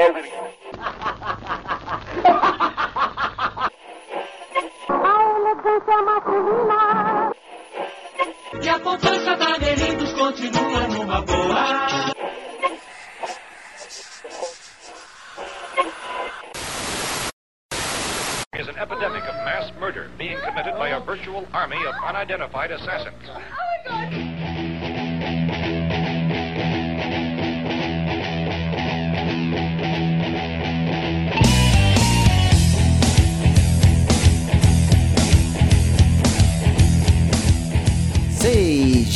E a poupança da Merinos continua numa boa. is an epidemic of mass murder being committed by a virtual army of unidentified assassins.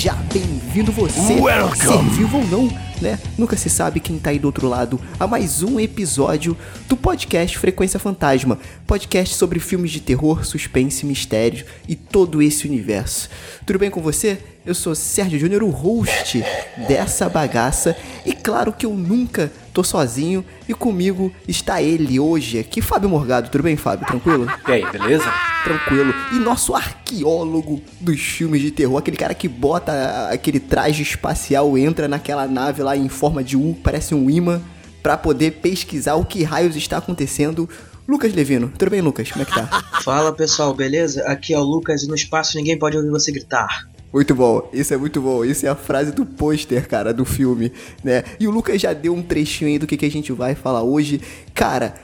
Seja bem-vindo você, Welcome. ser vivo ou não, né? Nunca se sabe quem tá aí do outro lado a mais um episódio do podcast Frequência Fantasma, podcast sobre filmes de terror, suspense, mistério e todo esse universo. Tudo bem com você? Eu sou Sérgio Júnior, o host dessa bagaça, e claro que eu nunca tô sozinho e comigo está ele hoje aqui, Fábio Morgado. Tudo bem, Fábio? Tranquilo? E aí, beleza? Tranquilo. E nosso arqueólogo dos filmes de terror, aquele cara que bota aquele traje espacial, entra naquela nave lá em forma de U, parece um imã, pra poder pesquisar o que raios está acontecendo. Lucas Levino, tudo bem, Lucas? Como é que tá? Fala pessoal, beleza? Aqui é o Lucas e no espaço ninguém pode ouvir você gritar. Muito bom, isso é muito bom. Isso é a frase do pôster, cara, do filme, né? E o Lucas já deu um trechinho aí do que, que a gente vai falar hoje. Cara,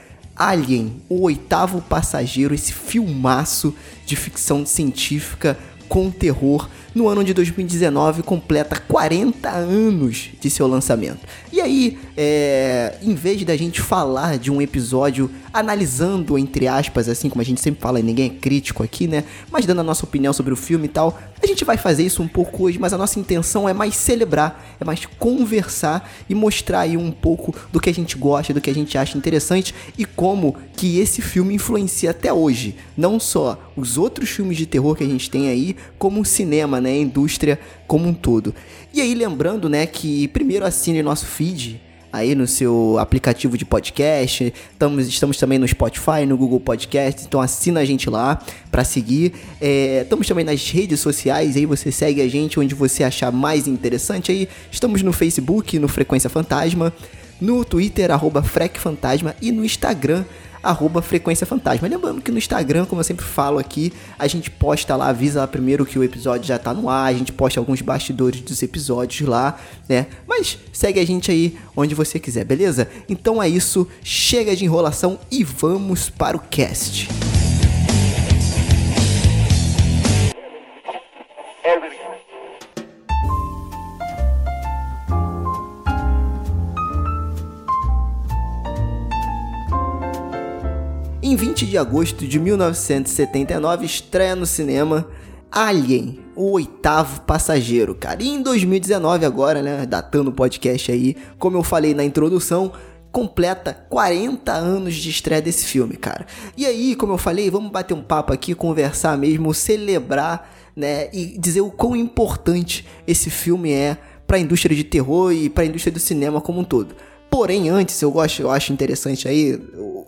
Alien, o oitavo passageiro, esse filmaço de ficção científica com terror, no ano de 2019 completa 40 anos de seu lançamento. E aí, é, em vez da gente falar de um episódio analisando, entre aspas, assim como a gente sempre fala, e ninguém é crítico aqui, né? Mas dando a nossa opinião sobre o filme e tal, a gente vai fazer isso um pouco hoje, mas a nossa intenção é mais celebrar, é mais conversar e mostrar aí um pouco do que a gente gosta, do que a gente acha interessante e como que esse filme influencia até hoje. Não só os outros filmes de terror que a gente tem aí, como o cinema, né? A indústria como um todo. E aí, lembrando, né, que primeiro assine nosso feed aí no seu aplicativo de podcast. Estamos, estamos também no Spotify, no Google Podcast. Então assina a gente lá para seguir. É, estamos também nas redes sociais. Aí você segue a gente onde você achar mais interessante. Aí estamos no Facebook, no Frequência Fantasma, no Twitter arroba Frec Fantasma e no Instagram arroba Frequência Fantasma. Lembrando que no Instagram, como eu sempre falo aqui, a gente posta lá, avisa lá primeiro que o episódio já tá no ar, a gente posta alguns bastidores dos episódios lá, né? Mas segue a gente aí onde você quiser, beleza? Então é isso, chega de enrolação e vamos para o cast. Em 20 de agosto de 1979, estreia no cinema Alien, o oitavo passageiro, cara. E em 2019 agora, né, datando o podcast aí, como eu falei na introdução, completa 40 anos de estreia desse filme, cara. E aí, como eu falei, vamos bater um papo aqui, conversar mesmo, celebrar, né, e dizer o quão importante esse filme é para a indústria de terror e para a indústria do cinema como um todo. Porém, antes, eu, gosto, eu acho interessante aí,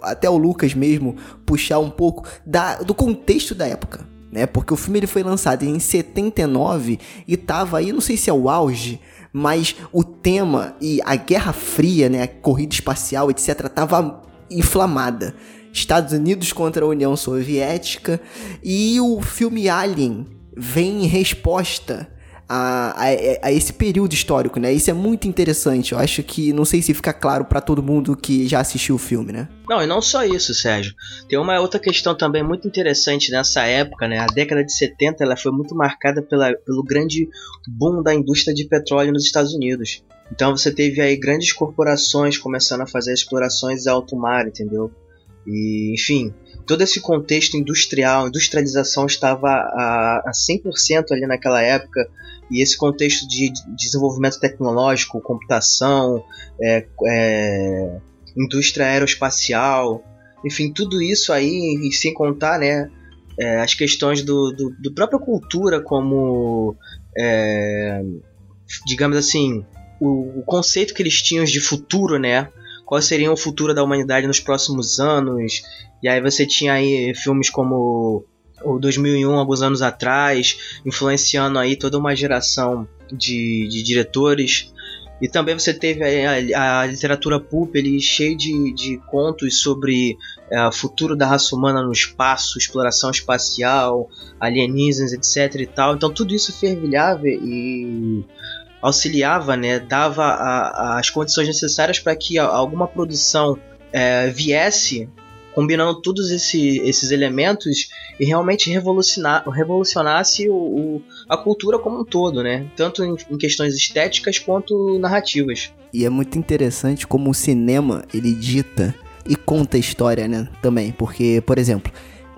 até o Lucas mesmo, puxar um pouco da, do contexto da época, né? Porque o filme ele foi lançado em 79 e tava aí, não sei se é o auge, mas o tema e a Guerra Fria, né? A corrida espacial, etc., tava inflamada. Estados Unidos contra a União Soviética e o filme Alien vem em resposta a, a, a esse período histórico, né? Isso é muito interessante. Eu acho que não sei se fica claro pra todo mundo que já assistiu o filme, né? Não, e não só isso, Sérgio. Tem uma outra questão também muito interessante nessa época, né? A década de 70 ela foi muito marcada pela, pelo grande boom da indústria de petróleo nos Estados Unidos. Então você teve aí grandes corporações começando a fazer explorações alto mar, entendeu? E, enfim, todo esse contexto industrial, industrialização estava a, a 100% ali naquela época. E esse contexto de de desenvolvimento tecnológico, computação, é, é, indústria aeroespacial, enfim, tudo isso aí, e sem contar, né, é, as questões do, do, do própria cultura como, é, digamos assim, o, o conceito que eles tinham de futuro, né, qual seria o futuro da humanidade nos próximos anos, e aí você tinha aí filmes como o 2001, alguns anos atrás, influenciando aí toda uma geração de, de diretores, E também você teve a, a literatura pulp ele cheio de, de contos sobre é, o futuro da raça humana no espaço, exploração espacial, alienígenas, etc e tal. Então tudo isso fervilhava e auxiliava, né, dava a, a, as condições necessárias para que alguma produção é, viesse combinando todos esse, esses elementos e realmente revolucionar, revolucionasse o, o, a cultura como um todo, né? Tanto em, em, questões estéticas quanto narrativas. E é muito interessante como o cinema ele dita e conta a história, né? Também, porque, por exemplo,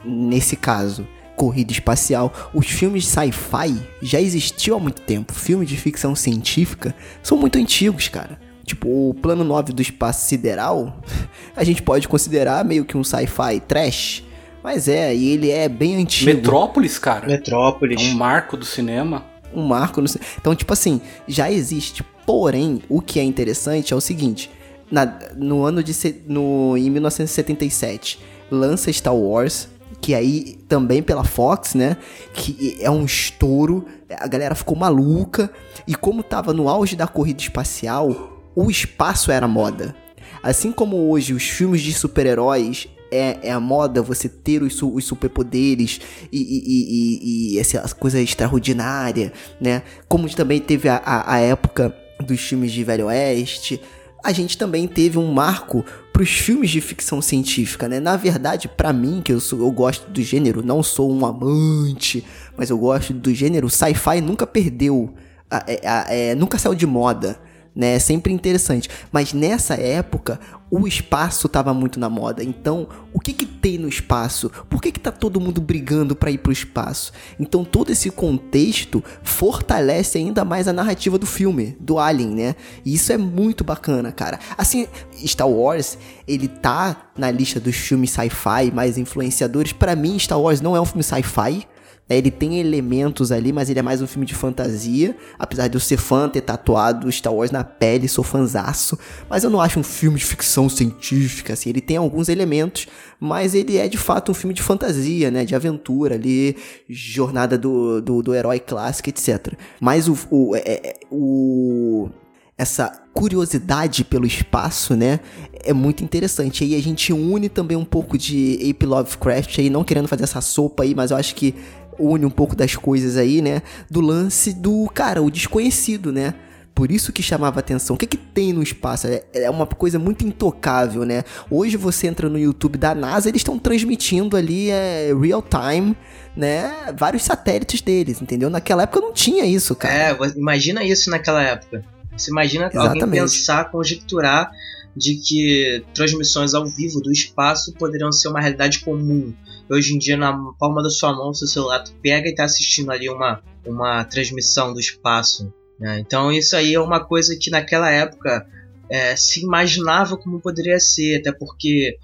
nesse caso, corrida espacial, os filmes sci-fi já existiam há muito tempo. Filmes de ficção científica são muito antigos, cara. Tipo, o plano 9 do espaço sideral, a gente pode considerar meio que um sci-fi trash. Mas é, e ele é bem antigo. Metrópolis, cara. Metrópolis. É um marco do cinema. Um marco no Então, tipo assim, já existe. Porém, o que é interessante é o seguinte: na, no ano de. No, em 1977, lança Star Wars, que aí também pela Fox, né? Que é um estouro, a galera ficou maluca. E como tava no auge da corrida espacial, o espaço era moda. Assim como hoje os filmes de super-heróis é, é, a moda você ter os, os superpoderes e, e, e, e, essa coisa extraordinária, né? Como também teve a, a, a época dos filmes de Velho Oeste, a gente também teve um marco para os filmes de ficção científica, né? Na verdade, para mim, que eu, sou, eu gosto do gênero, não sou um amante, mas eu gosto do gênero, sci-fi nunca perdeu, a, a, a, é, nunca saiu de moda né? É sempre interessante. Mas nessa época, o espaço estava muito na moda. Então, o que que tem no espaço? Por que que tá todo mundo brigando para ir pro espaço? Então, todo esse contexto fortalece ainda mais a narrativa do filme, do Alien, né? E isso é muito bacana, cara. Assim, Star Wars, ele tá na lista dos filmes sci-fi mais influenciadores. Para mim, Star Wars não é um filme sci-fi, é, ele tem elementos ali, mas ele é mais um filme de fantasia. Apesar de eu ser fã, ter tatuado Star Wars na pele, sou fanzaço. Mas eu não acho um filme de ficção científica, assim. Ele tem alguns elementos, mas ele é de fato um filme de fantasia, né? De aventura ali, jornada do, do, do herói clássico, etc. Mas o, o, é, é o essa curiosidade pelo espaço, né? É muito interessante. Aí a gente une também um pouco de Ape Lovecraft aí, não querendo fazer essa sopa aí, mas eu acho que une um pouco das coisas aí, né? Do lance do, cara, o desconhecido, né? Por isso que chamava atenção. O que, que tem no espaço? É, é uma coisa muito intocável, né? Hoje você entra no YouTube da NASA, eles estão transmitindo ali é, real time, né? Vários satélites deles, entendeu? Naquela época não tinha isso, cara. É, imagina isso naquela época. Você imagina Exatamente. alguém pensar, conjecturar de que transmissões ao vivo do espaço poderiam ser uma realidade comum. Hoje em dia, na palma da sua mão, seu celular, tu pega e está assistindo ali uma, uma transmissão do espaço. Né? Então, isso aí é uma coisa que naquela época é, se imaginava como poderia ser, até porque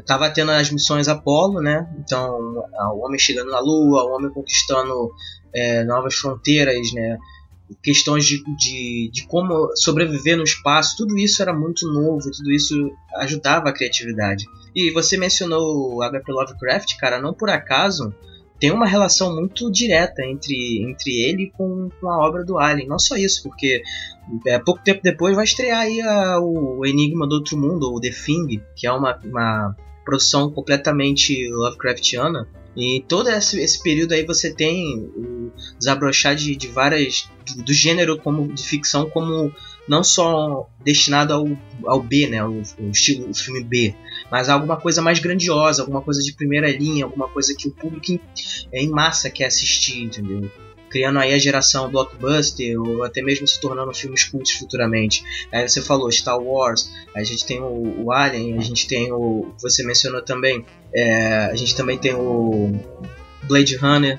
estava é, tendo as missões Apollo, né? Então, o homem chegando na Lua, o homem conquistando é, novas fronteiras, né? questões de, de, de, como sobreviver no espaço, tudo isso era muito novo, tudo isso ajudava a criatividade. E você mencionou o H.P. Lovecraft, cara, não por acaso tem uma relação muito direta entre, entre ele com, com a obra do Alien. Não só isso, porque é, pouco tempo depois vai estrear aí a, o Enigma do Outro Mundo, o The Thing, que é uma, uma produção completamente Lovecraftiana. E todo esse, esse período aí você tem o desabrochar de, de várias. Do gênero como de ficção como não só destinado ao, ao B, né, o, o estilo o filme B, mas alguma coisa mais grandiosa, alguma coisa de primeira linha, alguma coisa que o público em, é, em massa quer assistir, entendeu? Criando aí a geração blockbuster ou até mesmo se tornando filmes cultos futuramente. Aí você falou Star Wars, a gente tem o, o Alien, a gente tem o. Você mencionou também. É, a gente também tem o Blade Runner,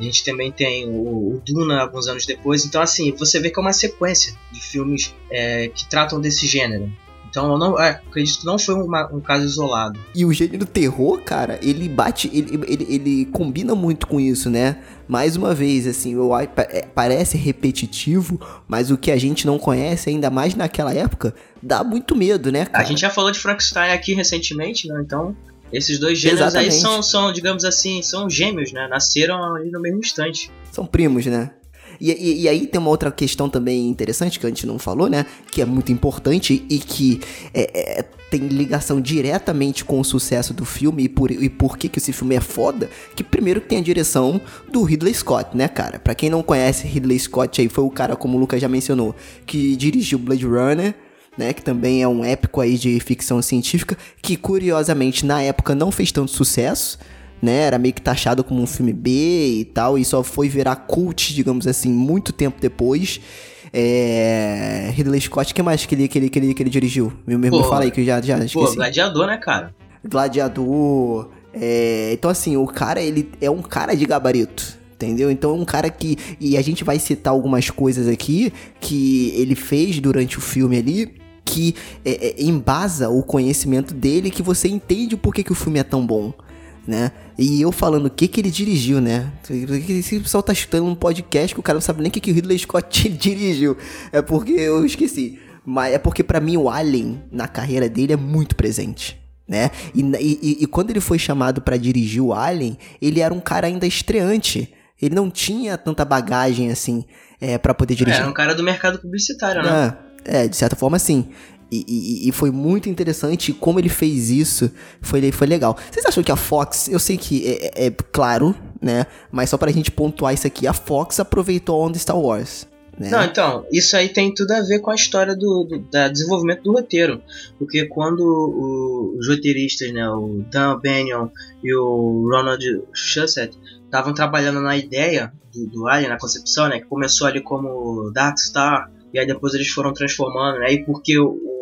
a gente também tem o, o, Duna alguns anos depois. Então, assim, você vê que é uma sequência de filmes é, que tratam desse gênero. Então eu não é, acredito que não foi uma, um caso isolado. E o gênero terror, cara, ele bate, ele, ele, ele combina muito com isso, né? Mais uma vez, assim, eu, é, parece repetitivo, mas o que a gente não conhece, ainda mais naquela época, dá muito medo, né, cara? A gente já falou de Frankenstein aqui recentemente, né? Então esses dois gêneros Exatamente. aí são, são, digamos assim, são gêmeos, né? Nasceram ali no mesmo instante. São primos, né? E, e- e aí tem uma outra questão também interessante que a gente não falou, né? Que é muito importante e que é- é- tem ligação diretamente com o sucesso do filme e por, e por que, que esse filme é foda. Que primeiro tem a direção do Ridley Scott, né, cara? Pra quem não conhece, Ridley Scott aí foi o cara, como o Lucas já mencionou, que dirigiu Blade Runner. Né, que também é um épico aí de ficção científica, que curiosamente na época não fez tanto sucesso, né? Era meio que taxado como um filme B e tal, e só foi virar cult, digamos assim, muito tempo depois. É... Ridley Scott, o que mais que ele, que ele, que ele, que ele dirigiu? Me, me, me Pô, fala aí que eu já, já Pô, esqueci. gladiador, né, cara? Gladiador. é, Então, assim, o cara, ele é um cara de gabarito. Entendeu? Então é um cara que. E a gente vai citar algumas coisas aqui que ele fez durante o filme ali. Que é, é, embasa o conhecimento dele, que você entende o porquê que o filme é tão bom. Né? E eu falando o que que ele dirigiu, né? Esse pessoal tá escutando um podcast que o cara não sabe nem o que, que o Ridley Scott dirigiu. É porque eu esqueci. Mas é porque pra mim o Alien na carreira dele é muito presente né? E, e- e quando ele foi chamado pra dirigir o Alien, ele era um cara ainda estreante. Ele não tinha tanta bagagem assim é, para poder É, dirigir. era um cara do mercado publicitário, né? É, é, de certa forma sim. E, e- e foi muito interessante como ele fez isso. Foi, foi legal. Vocês acham que a Fox, eu sei que é, é- é claro, né? Mas só pra gente pontuar isso aqui, a Fox aproveitou a onda Star Wars. Né? Não, então, isso aí tem tudo a ver com a história do, do da desenvolvimento do roteiro. Porque quando o- os roteiristas, né, o Dan Bennion e o Ronald Shusett estavam trabalhando na ideia do, do Alien, na concepção, né, que começou ali como Dark Star, e aí depois eles foram transformando, né, e porque o, o,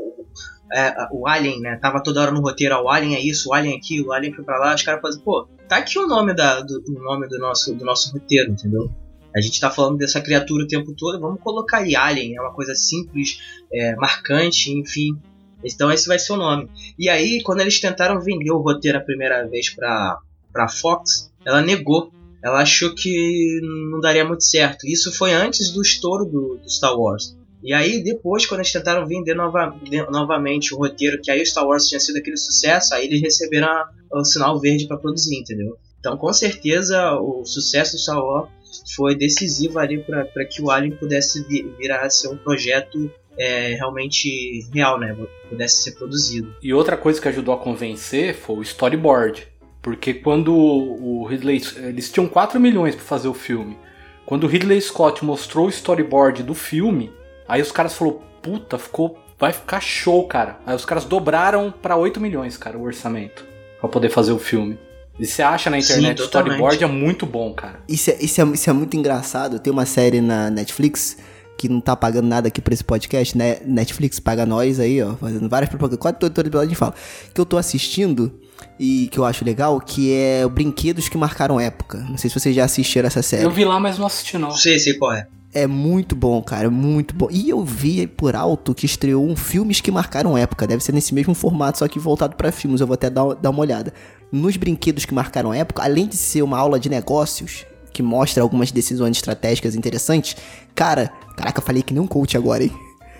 é, o Alien, né, tava toda hora no roteiro, ah, o Alien é isso, o Alien é aquilo, o Alien foi pra lá, os caras fazem, pô, tá aqui o nome, da, do, o nome do, nosso, do nosso roteiro, entendeu? A gente tá falando dessa criatura o tempo todo, vamos colocar ali Alien, é uma coisa simples, é, marcante, enfim. Então esse vai ser o nome. E aí, quando eles tentaram vender o roteiro a primeira vez pra, pra Fox, ela negou. Ela achou que não daria muito certo. Isso foi antes do estouro do, do Star Wars. E aí, depois, quando eles tentaram vender nova, de- novamente o roteiro, que aí o Star Wars tinha sido aquele sucesso, aí eles receberam o sinal verde para produzir, entendeu? Então, com certeza, o sucesso do Star Wars foi decisivo ali para que o Alien pudesse vi- virar a ser um projeto é, realmente real, né? Pudesse ser produzido. E outra coisa que ajudou a convencer foi o storyboard. Porque quando o Ridley. Eles tinham 4 milhões pra fazer o filme. Quando o Ridley Scott mostrou o storyboard do filme, aí os caras falaram: puta, ficou. Vai ficar show, cara. Aí os caras dobraram pra 8 milhões, cara, o orçamento. Pra poder fazer o filme. E você acha na Sim, internet o totalmente. storyboard é muito bom, cara. Isso é, isso, é, isso é muito engraçado. Tem uma série na Netflix que não tá pagando nada aqui pra esse podcast, né? Netflix paga nós aí, ó, fazendo várias propagandas. Quase todo, todo episódio a gente fala. Que eu tô assistindo e que eu acho legal, que é o Brinquedos que Marcaram Época. Não sei se vocês já assistiram essa série. Eu vi lá, mas não assisti, não. Não sei se qual é. É muito bom, cara, muito bom. E eu vi por alto que estreou um Filmes que Marcaram Época. Deve ser nesse mesmo formato, só que voltado pra filmes. Eu vou até dar, dar uma olhada. Nos brinquedos que marcaram época, além de ser uma aula de negócios, que mostra algumas decisões estratégicas interessantes, cara, caraca, eu falei que nem um coach agora, hein?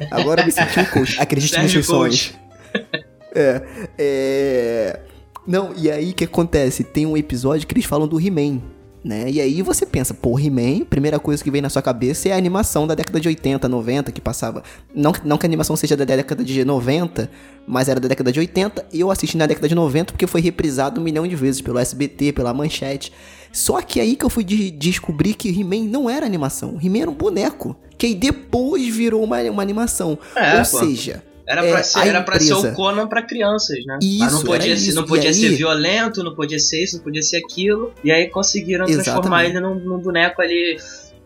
Agora eu me senti um coach. Acredite nos seus sonhos. É, é. Não, e aí o que acontece? Tem um episódio que eles falam do He-Man, né? E aí você pensa, pô, He-Man, primeira coisa que vem na sua cabeça é a animação da década de 80, 90 que passava. Não, não que a animação seja da década de 90, mas era da década de 80. E eu assisti na década de 90 porque foi reprisado um milhão de vezes pelo SBT, pela Manchete. Só que aí que eu fui de- descobrir que He-Man não era animação. He-Man era um boneco. Que aí depois virou uma, uma animação. É, Ou pô. seja, Era É, pra, ser, a era pra ser o Conan pra crianças, né? Mas Isso, não podia, ser, isso. não podia aí- ser violento, não podia ser isso, não podia ser aquilo. E aí conseguiram transformar Exatamente. ele num, num boneco ali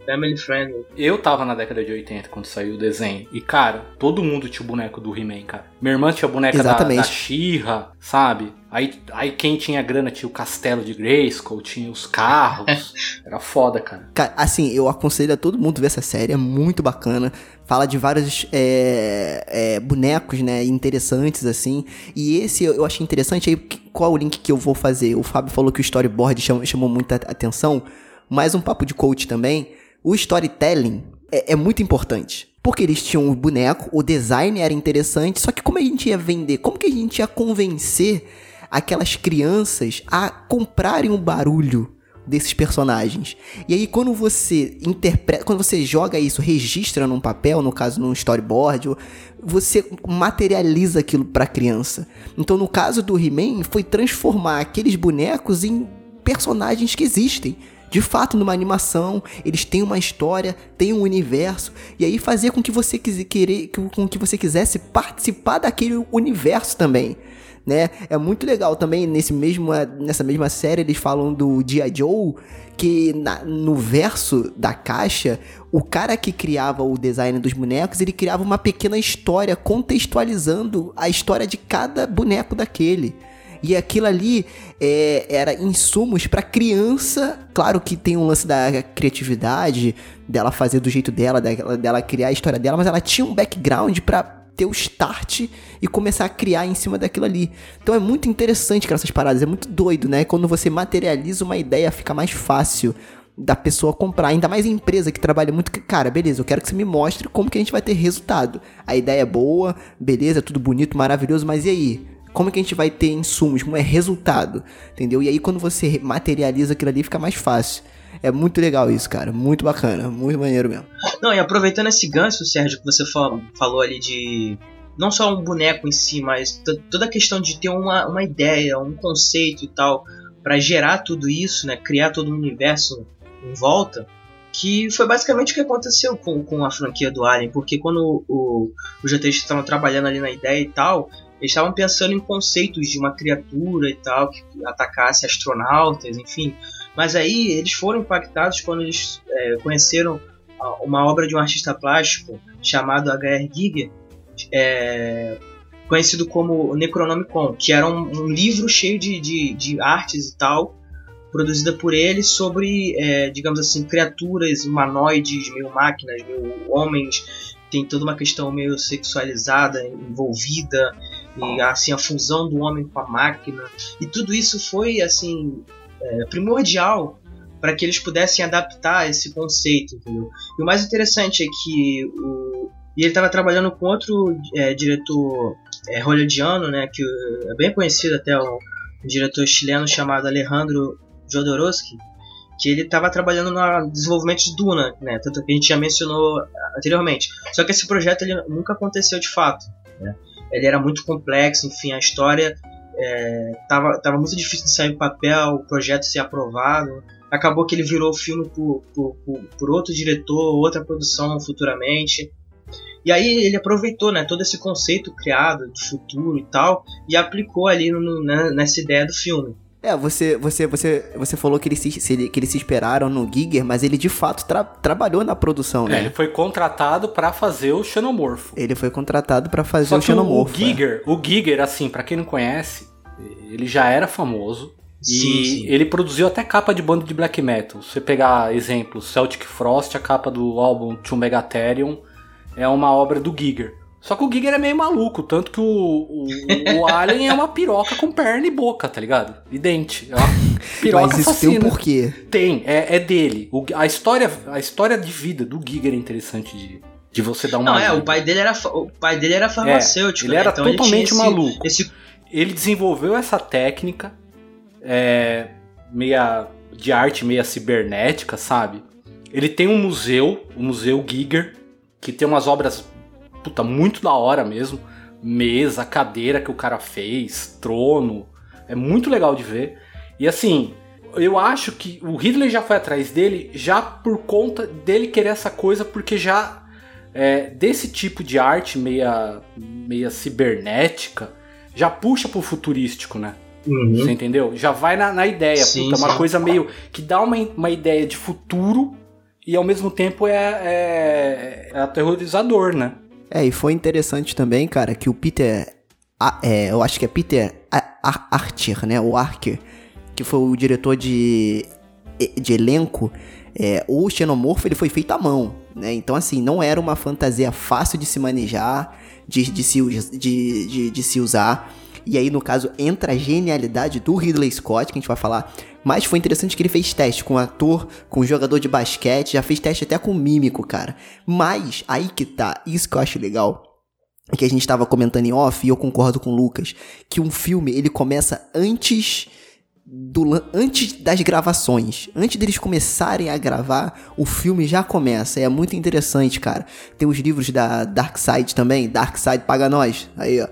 family friendly. Eu tava na década de 80 quando saiu o desenho. E, cara, todo mundo tinha o boneco do He-Man, cara. Minha irmã tinha a boneca da, Exatamente. da She-Ra, sabe? Aí, aí quem tinha grana tinha o castelo de Grayskull, tinha os carros. Era foda, cara. Cara, assim, eu aconselho a todo mundo ver essa série, é muito bacana. Fala de vários é, é, bonecos, né, interessantes, assim. E esse eu eu achei interessante. Aí, qual é o link que eu vou fazer? O Fábio falou que o storyboard chamou, chamou muita atenção. Mais um papo de coach também. O storytelling é, é muito importante. Porque eles tinham o boneco, o design era interessante, só que como a gente ia vender? Como que a gente ia convencer aquelas crianças a comprarem o barulho desses personagens. E aí quando você interpreta, quando você joga isso, registra num papel, no caso num storyboard, você materializa aquilo para criança. Então no caso do He-Man foi transformar aqueles bonecos em personagens que existem. De fato, numa animação, eles têm uma história, têm um universo, e aí fazer com que você querer, com que você quisesse participar daquele universo também né? É muito legal também nesse mesmo, nessa mesma série eles falam do Dia Joe que na, no verso da caixa o cara que criava o design dos bonecos ele criava uma pequena história contextualizando a história de cada boneco daquele. E aquilo ali é, era insumos para criança. Claro que tem um lance da criatividade, dela fazer do jeito dela, dela, dela criar a história dela, mas ela tinha um background para ter o start e começar a criar em cima daquilo ali. Então é muito interessante, essas paradas. É muito doido, né? Quando você materializa uma ideia, fica mais fácil da pessoa comprar. Ainda mais em empresa que trabalha muito. Cara, beleza, eu quero que você me mostre como que a gente vai ter resultado. A ideia é boa, beleza, tudo bonito, maravilhoso, mas e aí? Como que a gente vai ter insumos? É resultado? Entendeu? E aí quando você materializa aquilo ali, fica mais fácil. É muito legal isso, cara. Muito bacana. Muito maneiro mesmo. Não, e aproveitando esse gancho, Sérgio, que você falou ali de. Não só um boneco em si, mas toda a questão de ter uma, uma ideia, um conceito e tal, para gerar tudo isso, né? Criar todo um universo em volta. Que foi basicamente o que aconteceu com, com a franquia do Alien, porque quando o, os roteiristas estavam trabalhando ali na ideia e tal, eles estavam pensando em conceitos de uma criatura e tal, que atacasse astronautas, enfim. Mas aí eles foram impactados quando eles é, conheceram uma obra de um artista plástico chamado H.R. Giger, é, conhecido como Necronomicon, que era um, um livro cheio de, de, de, artes e tal, produzida por ele sobre, é, digamos assim, criaturas humanoides, meio máquinas, meio homens, tem toda uma questão meio sexualizada envolvida e assim a fusão do homem com a máquina e tudo isso foi assim é, primordial para que eles pudessem adaptar esse conceito, entendeu? E o mais interessante é que o e ele estava trabalhando com outro é, diretor é, hollywoodiano, né, que é bem conhecido até um, um diretor chileno chamado Alejandro Jodorowsky, que ele estava trabalhando no desenvolvimento de Duna, né, tanto que a gente já mencionou anteriormente. Só que esse projeto ele nunca aconteceu de fato. Né? Ele era muito complexo, enfim, a história é, tava, muito difícil de sair do papel, o projeto ser aprovado. Acabou que ele virou filme por, por, por, por outro diretor, outra produção futuramente. E aí ele aproveitou né, todo esse conceito criado de futuro e tal e aplicou ali no, né, nessa ideia do filme. É, você, você, você, você falou que eles, se, que eles se esperaram no Giger, mas ele de fato tra trabalhou na produção, né? É, ele foi contratado para fazer o Xenomorfo. Ele foi contratado para fazer Só o Xenomorfo. O Giger, é. o Giger, assim, para quem não conhece, ele já era famoso. Sim, e sim. ele produziu até capa de banda de black metal. Se você pegar exemplo, Celtic Frost, a capa do álbum To Megatherium, é uma obra do Giger. Só que o Giger é meio maluco, tanto que o, o, o Alien é uma piroca com perna e boca, tá ligado? E dente. É uma piroca Mas isso tem um porquê. Tem, é, é dele. O, a, história, a história de vida do Giger é interessante de, de você dar uma. Não, é, o pai dele era, o pai dele era farmacêutico. É, ele né? era então totalmente ele maluco. Esse... Ele desenvolveu essa técnica é, meia de arte meia cibernética, sabe? Ele tem um museu, o Museu Giger, que tem umas obras puta, muito da hora mesmo. Mesa, cadeira que o cara fez, trono. É muito legal de ver. E assim, eu acho que o Ridley já foi atrás dele já por conta dele querer essa coisa, porque já é, desse tipo de arte meia, meia cibernética já puxa pro futurístico, né? Uhum. Você entendeu? Já vai na, na ideia, sim, puta, uma coisa meio que dá uma, uma ideia de futuro e ao mesmo tempo é, é, é aterrorizador, né? É, e foi interessante também, cara, que o Peter. É, eu acho que é Peter Archer, né? O Archer, que foi o diretor de, de elenco. É, o xenomorfo ele foi feito à mão, né? Então, assim, não era uma fantasia fácil de se manejar, de, de, se, de, de, de se usar. E aí, no caso, entra a genialidade do Ridley Scott, que a gente vai falar. Mas foi interessante que ele fez teste com ator, com jogador de basquete, já fez teste até com mímico, cara. Mas, aí que tá, isso que eu acho legal. Que a gente tava comentando em off, e eu concordo com o Lucas, que um filme ele começa antes do antes das gravações, antes deles começarem a gravar, o filme já começa. É muito interessante, cara. Tem os livros da Dark Side também, Dark Side paga nós, aí ó,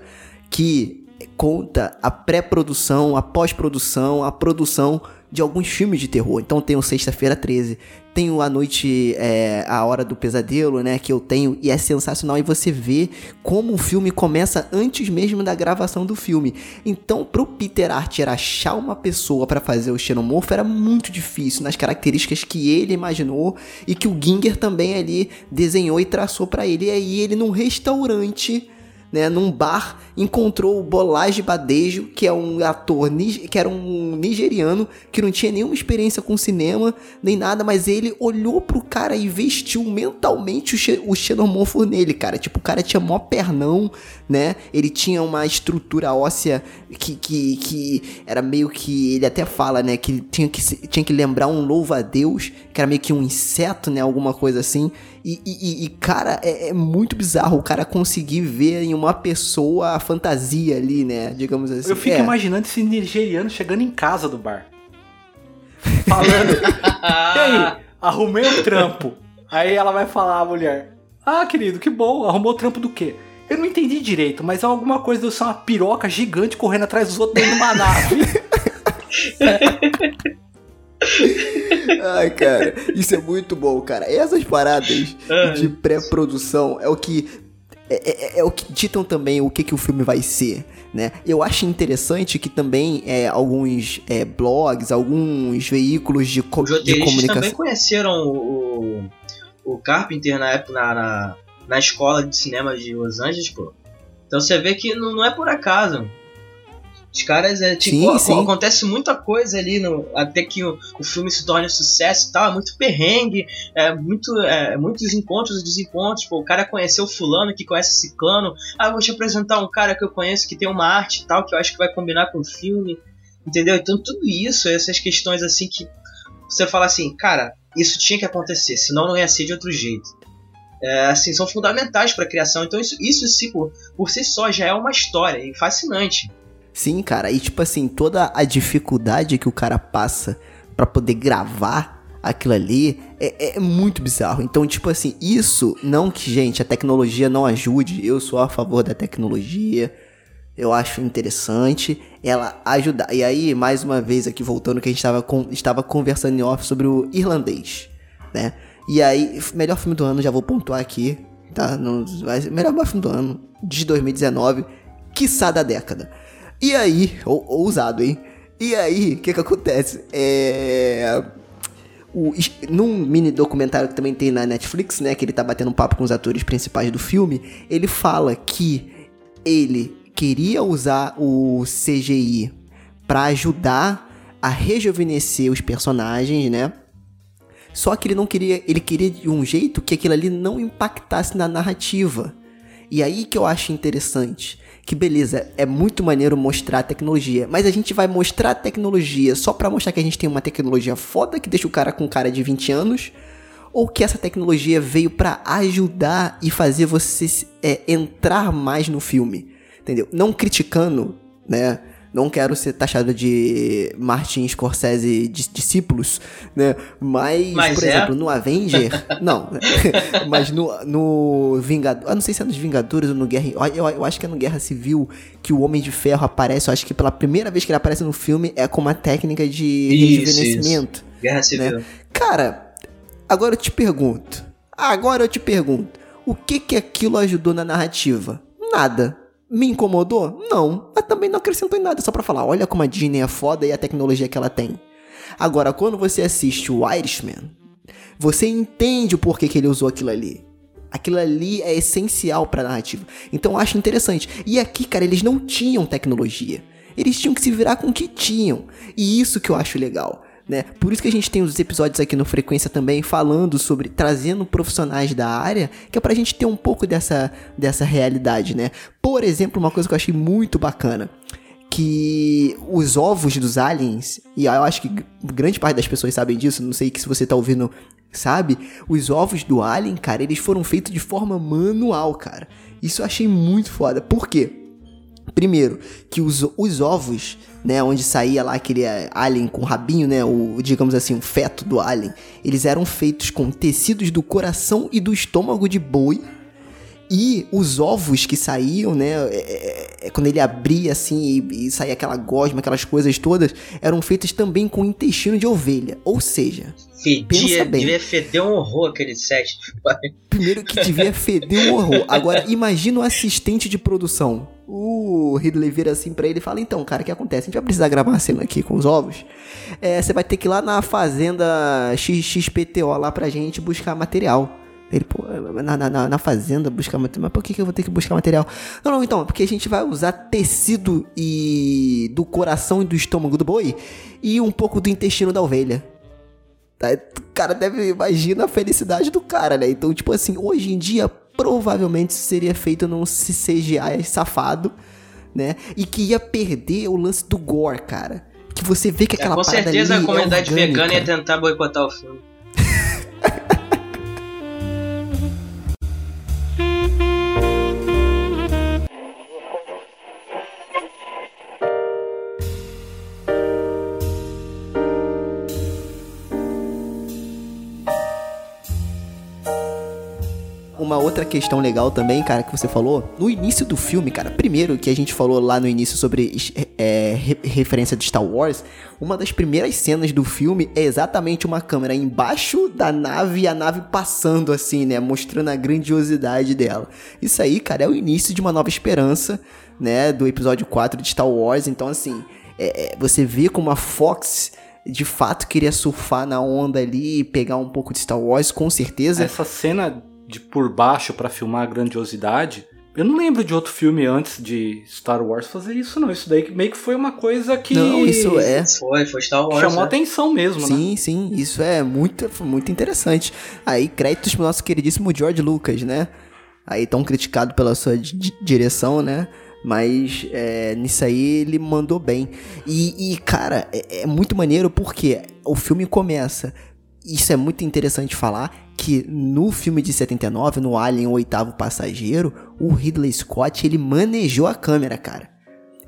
que conta a pré-produção, a pós-produção, a produção de alguns filmes de terror. Então tem o Sexta-feira 13, tem o A Noite, é, A Hora do Pesadelo, né, que eu tenho, e é sensacional. E você vê como o filme começa antes mesmo da gravação do filme. Então, pro Peter Archer achar uma pessoa para fazer o xenomorfo era muito difícil, nas características que ele imaginou e que o Ginger também ali desenhou e traçou para ele. E aí ele num restaurante né, num bar, encontrou o Bolaji Badejo, que é um ator, que era um nigeriano, que não tinha nenhuma experiência com cinema, nem nada, mas ele olhou pro cara e vestiu mentalmente o, o xenomorfo nele, cara. Tipo, o cara tinha mó pernão, né? Ele tinha uma estrutura óssea que, que, que era meio que, ele até fala, né, que tinha que, tinha que lembrar um louva-a-Deus, que era meio que um inseto, né, alguma coisa assim. E, e- e- cara, é, é muito bizarro o cara conseguir ver em uma pessoa a fantasia ali, né? Digamos assim. Eu fico É. imaginando esse nigeriano chegando em casa do bar. Falando. e aí, arrumei um trampo. Aí ela vai falar, a mulher. Ah, querido, que bom, arrumou trampo do quê? Eu não entendi direito, mas é alguma coisa de eu ser uma piroca gigante correndo atrás dos outros dentro de uma nave. Ai, cara, isso é muito bom, cara. Essas paradas Ai. de pré-produção é o que. É, é- é o que ditam também o que, que o filme vai ser, né? Eu acho interessante que também é, alguns é, blogs, alguns veículos de, co de comunicação. também conheceram o, o Carpenter na época na, na, na escola de cinema de Los Angeles, pô. Então você vê que não, não é por acaso. Os caras, é tipo, Sim, sim. acontece muita coisa ali no, até que o, o filme se torne um sucesso e tal. É muito perrengue, é muito, é, muitos encontros e desencontros. Pô, o cara conheceu fulano que conhece ciclano. Ah, eu vou te apresentar um cara que eu conheço que tem uma arte e tal, que eu acho que vai combinar com o filme. Entendeu? Então tudo isso, essas questões assim que você fala assim, cara, isso tinha que acontecer, senão não ia ser de outro jeito. É, assim, são fundamentais para a criação. Então isso, isso sim, por, por si só já é uma história e fascinante. Sim, cara, e tipo assim, toda a dificuldade que o cara passa pra poder gravar aquilo ali é, é muito bizarro. Então, tipo assim, isso não que, gente, a tecnologia não ajude, eu sou a favor da tecnologia. Eu acho interessante ela ajudar. E aí, mais uma vez aqui voltando que a gente estava com, estava conversando em off sobre o irlandês, né? E aí, melhor filme do ano, já vou pontuar aqui, tá? Não, melhor filme do ano de 2019, quiçá da década. E aí, ou, ousado, hein? E aí, o que que acontece? É... O, num mini documentário que também tem na Netflix, né? Que ele tá batendo um papo com os atores principais do filme. Ele fala que ele queria usar o CGI pra ajudar a rejuvenescer os personagens, né? Só que ele não queria, ele queria de um jeito que aquilo ali não impactasse na narrativa. E aí que eu acho interessante, que beleza, é muito maneiro mostrar a tecnologia, mas a gente vai mostrar a tecnologia só pra mostrar que a gente tem uma tecnologia foda que deixa o cara com cara de 20 anos, ou que essa tecnologia veio pra ajudar e fazer você é, entrar mais no filme, entendeu? Não criticando, né? Não quero ser taxado de Martin Scorsese de discípulos, né? Mas, Mas por é? exemplo, no Avenger. não. mas no, no Vingador. Eu não sei se é nos Vingadores ou no Guerra. Eu, eu acho que é no Guerra Civil que o Homem de Ferro aparece. Eu acho que pela primeira vez que ele aparece no filme é com uma técnica de Isso, rejuvenescimento. Guerra Civil. Né? Cara, agora eu te pergunto. Agora eu te pergunto. O que que aquilo ajudou na narrativa? Nada. Me incomodou? Não. Mas também não acrescentou em nada. Só pra falar, olha como a Disney é foda e a tecnologia que ela tem. Agora, quando você assiste o Irishman, você entende o porquê que ele usou aquilo ali. Aquilo ali é essencial pra narrativa. Então eu acho interessante. E aqui, cara, eles não tinham tecnologia. Eles tinham que se virar com o que tinham. E isso que eu acho legal. Né? Por isso que a gente tem os episódios aqui no Frequência também falando sobre, trazendo profissionais da área, que é pra gente ter um pouco dessa, dessa realidade, né? Por exemplo, uma coisa que eu achei muito bacana, que os ovos dos aliens, e eu acho que grande parte das pessoas sabem disso, não sei que se você tá ouvindo sabe, os ovos do alien, cara, eles foram feitos de forma manual, cara. Isso eu achei muito foda. Por quê? Primeiro, que os, os ovos, né, onde saía lá aquele eh, alien com rabinho, né, o, digamos assim, o feto do alien, eles eram feitos com tecidos do coração e do estômago de boi. E os ovos que saíam, né, é, é, é, quando ele abria assim e, e saía aquela gosma, aquelas coisas todas, eram feitos também com intestino de ovelha. Ou seja, Fedia, Pensa bem. devia feder um horror aquele set. Primeiro que devia feder um horror. Agora, imagina o assistente de produção. O Ridley vira assim pra ele e fala: Então, cara, o que acontece? A gente vai precisar gravar uma cena aqui com os ovos. É, você vai ter que ir lá na fazenda XXPTO lá pra gente buscar material. Ele, pô, na, na, na- fazenda buscar material. Mas por que, que eu vou ter que buscar material? Não, não, então, porque a gente vai usar tecido e do coração e do estômago do boi e um pouco do intestino da ovelha. Tá? O cara deve imagina a felicidade do cara, né? Então, tipo assim, hoje em dia, provavelmente isso seria feito num CGI safado, né? E que ia perder o lance do gore, cara. Que você vê que É, aquela com parada certeza a comunidade é vegana ia tentar boicotar o filme. Uma outra questão legal também, cara, que você falou, no início do filme, cara, primeiro que a gente falou lá no início sobre é, re- referência de Star Wars, uma das primeiras cenas do filme é exatamente uma câmera embaixo da nave e a nave passando assim, né, mostrando a grandiosidade dela. Isso aí, cara, é o início de uma nova esperança, né, do episódio 4 de Star Wars, então assim, é- é, você vê como a Fox de fato queria surfar na onda ali e pegar um pouco de Star Wars, com certeza. Essa cena de por baixo pra filmar a grandiosidade, eu não lembro de outro filme antes de Star Wars fazer isso, não. Isso daí meio que foi uma coisa que Não, isso é. Foi, foi Star Wars. chamou né? atenção mesmo, né? Sim, sim, isso é muito, muito interessante. Aí, créditos pro nosso queridíssimo George Lucas, né? Aí, tão criticado pela sua di- di- direção, né? Mas é, nisso aí ele mandou bem. E, e, cara, é, é muito maneiro porque o filme começa. Isso é muito interessante falar que no filme de 79, no Alien, o oitavo passageiro, o Ridley Scott ele manejou a câmera, cara.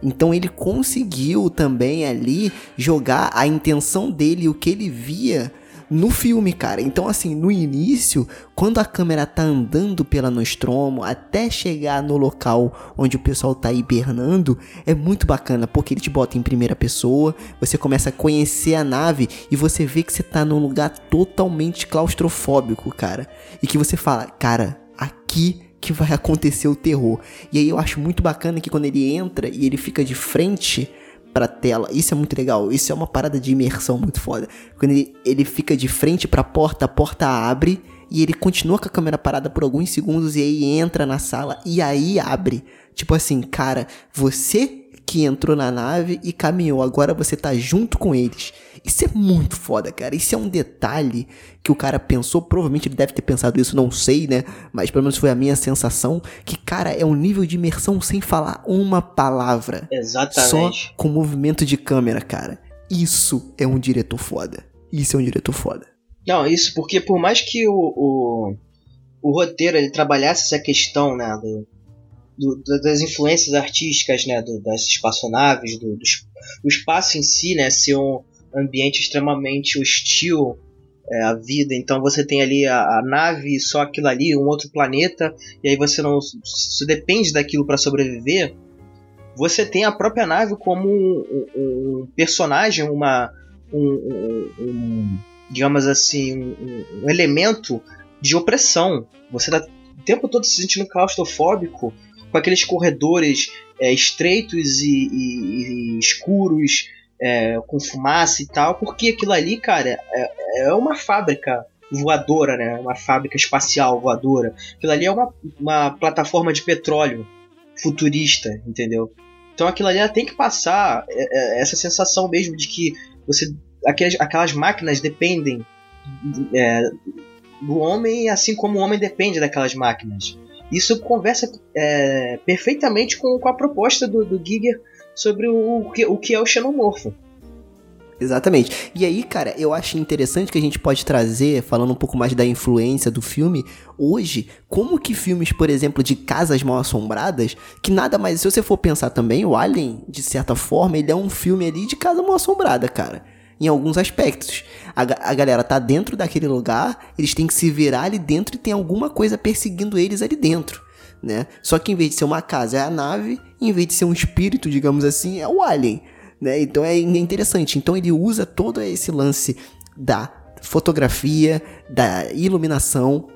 Então ele conseguiu também ali jogar a intenção dele, o que ele via no filme, cara. Então assim, no início, quando a câmera tá andando pela Nostromo até chegar no local onde o pessoal tá hibernando, é muito bacana, porque ele te bota em primeira pessoa, você começa a conhecer a nave e você vê que você tá num lugar totalmente claustrofóbico, cara. E que você fala, cara, aqui que vai acontecer o terror. E aí eu acho muito bacana que quando ele entra e ele fica de frente pra tela, isso é muito legal, isso é uma parada de imersão muito foda. Quando ele, ele fica de frente pra porta, a porta abre e ele continua com a câmera parada por alguns segundos e aí entra na sala e aí abre. Tipo assim, cara, você que entrou na nave e caminhou, agora você tá junto com eles. Isso é muito foda, cara. Isso é um detalhe que o cara pensou, provavelmente ele deve ter pensado isso, não sei, né? Mas pelo menos foi a minha sensação que, cara, é um nível de imersão sem falar uma palavra. Exatamente. Só com movimento de câmera, cara. Isso é um diretor foda. Isso é um diretor foda. Não, isso porque por mais que o, o, o roteiro ele trabalhasse essa questão, né, do, do- da- das influências artísticas, né, do- das espaçonaves, do, do es- o espaço em si, né, ser um ambiente extremamente hostil é, à vida. Então você tem ali a, a nave, só aquilo ali, um outro planeta, e aí você não se depende daquilo para sobreviver. Você tem a própria nave como um, um- um personagem, uma um- um- digamos assim, um, elemento de opressão. Você tá o tempo todo se sentindo claustrofóbico com aqueles corredores é, estreitos e, e- e escuros, é, com fumaça e tal, porque aquilo ali, cara, é, é uma fábrica voadora, né? Uma fábrica espacial voadora. Aquilo ali é uma, uma plataforma de petróleo futurista, entendeu? Então aquilo ali tem que passar é, é, essa sensação mesmo de que você aquelas, aquelas máquinas dependem é, do homem, assim como o homem depende daquelas máquinas. Isso conversa é, perfeitamente com, com a proposta do, do Giger sobre o, que, o que é o xenomorfo. Exatamente. E aí, cara, eu acho interessante que a gente pode trazer, falando um pouco mais da influência do filme, hoje, como que filmes, por exemplo, de casas mal assombradas, que nada mais, se você for pensar também, o Alien, de certa forma, ele é um filme ali de casa mal assombrada, cara. Em alguns aspectos. A, a galera tá dentro daquele lugar, eles têm que se virar ali dentro e tem alguma coisa perseguindo eles ali dentro. Né? Só que em vez de ser uma casa é a nave, em vez de ser um espírito, digamos assim, é o alien. Né? Então é interessante. Então ele usa todo esse lance da fotografia, da iluminação,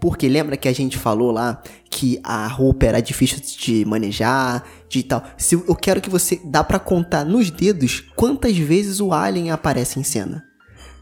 porque lembra que a gente falou lá que a roupa era difícil de manejar, de tal. Se eu quero que você dá para contar nos dedos quantas vezes o alien aparece em cena.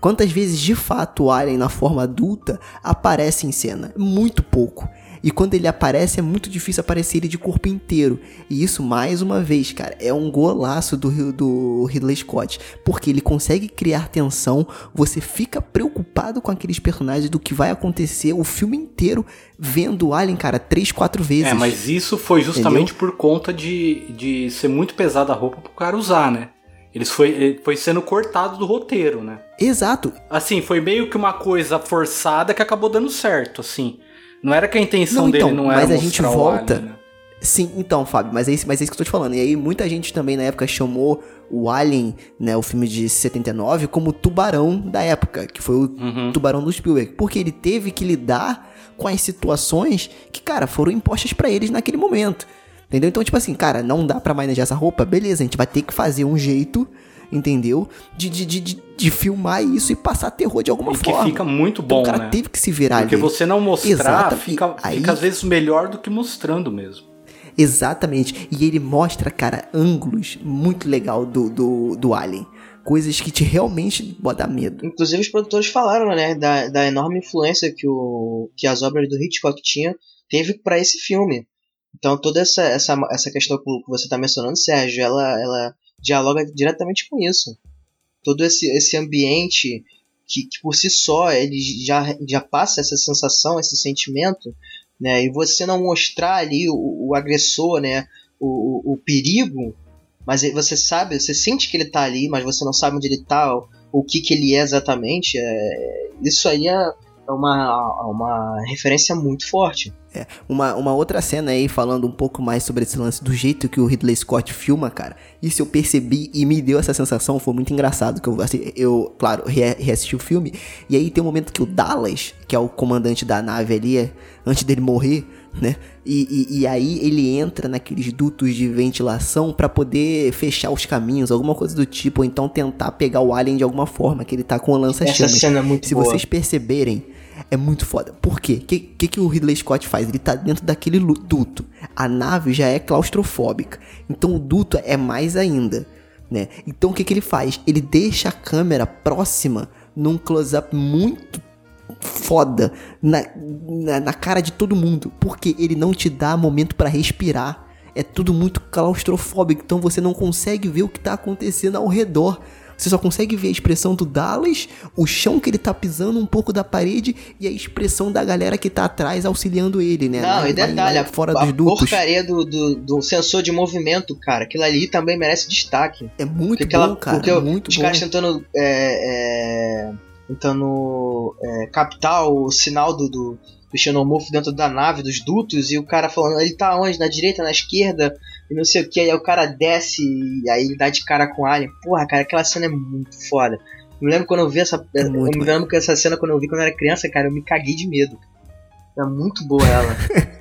Quantas vezes de fato o alien na forma adulta aparece em cena? Muito pouco. E quando ele aparece, é muito difícil aparecer ele de corpo inteiro. E isso, mais uma vez, cara, é um golaço do, do Ridley Scott. Porque ele consegue criar tensão, você fica preocupado com aqueles personagens do que vai acontecer o filme inteiro vendo o Alien, cara, três, quatro vezes. É, mas isso foi justamente Entendeu? por conta de, de ser muito pesada a roupa pro cara usar, né? Eles foi, ele foi sendo cortado do roteiro, né? Exato. Assim, foi meio que uma coisa forçada que acabou dando certo, assim. Não era que a intenção não, então, dele não era mas a gente volta. Alien, né? Sim, então, Fábio, mas é, isso, mas é isso que eu tô te falando. E aí muita gente também na época chamou o Alien, né, o filme de 79, como tubarão da época, que foi o uhum. tubarão do Spielberg, porque ele teve que lidar com as situações que, cara, foram impostas para eles naquele momento. Entendeu? Então, tipo assim, cara, não dá para manejar essa roupa, beleza, a gente vai ter que fazer um jeito entendeu? De, de, de, de, filmar isso e passar terror de alguma e forma. Que fica muito bom, então, o cara né? teve que se virar Porque ali. você não mostrar fica, aí... fica às vezes melhor do que mostrando mesmo. Exatamente. E ele mostra, cara, ângulos muito legal do, do, do Alien. Coisas que te realmente bota medo. Inclusive os produtores falaram, né, da, da enorme influência que, o, que as obras do Hitchcock tinham, teve para esse filme. Então toda essa, essa, essa questão que você está mencionando, Sérgio, ela, ela dialoga diretamente com isso. Todo esse, esse ambiente que, que por si só ele já, já passa essa sensação, esse sentimento, né? E você não mostrar ali o, o agressor, né? O, o, o, perigo, mas você sabe, você sente que ele tá ali, mas você não sabe onde ele tá, o, o que, que ele é exatamente. É, isso aí é, é uma, uma referência muito forte. É, uma, uma outra cena aí falando um pouco mais sobre esse lance do jeito que o Ridley Scott filma, cara. Isso eu percebi e me deu essa sensação, foi muito engraçado. Que eu, assim, eu claro, reassisti o filme. E aí tem um momento que o Dallas, que é o comandante da nave ali, antes dele morrer, né? E, e, e, aí ele entra naqueles dutos de ventilação para poder fechar os caminhos, alguma coisa do tipo, ou então tentar pegar o alien de alguma forma, que ele tá com a lança-chamas. Essa cena é muito Se boa. vocês perceberem, é muito foda. Por quê? O que, que, que o Ridley Scott faz? Ele tá dentro daquele duto. A nave já é claustrofóbica. Então o duto é mais ainda. Né? Então o que, que ele faz? Ele deixa a câmera próxima num close-up muito foda na, na, na, cara de todo mundo. Porque ele não te dá momento para respirar. É tudo muito claustrofóbico. Então você não consegue ver o que tá acontecendo ao redor. Você só consegue ver a expressão do Dallas, o chão que ele tá pisando, um pouco da parede e a expressão da galera que tá atrás auxiliando ele, né? Não, e detalhe, fora a, dos dutos. porcaria do, do, do, sensor de movimento, cara, aquilo ali também merece destaque. É muito porque bom, aquela, cara, porque muito os bom. caras tentando, é, é, tentando é, captar o sinal do, do do xenomorfo dentro da nave, dos dutos, e o cara falando, ele tá onde? Na direita, na esquerda, e não sei o que, aí o cara desce e aí ele dá de cara com o Alien. Porra, cara, aquela cena é muito foda. Eu me lembro quando eu vi essa. É eu me lembro que essa cena quando eu vi quando eu era criança, cara, eu me caguei de medo. É muito boa ela.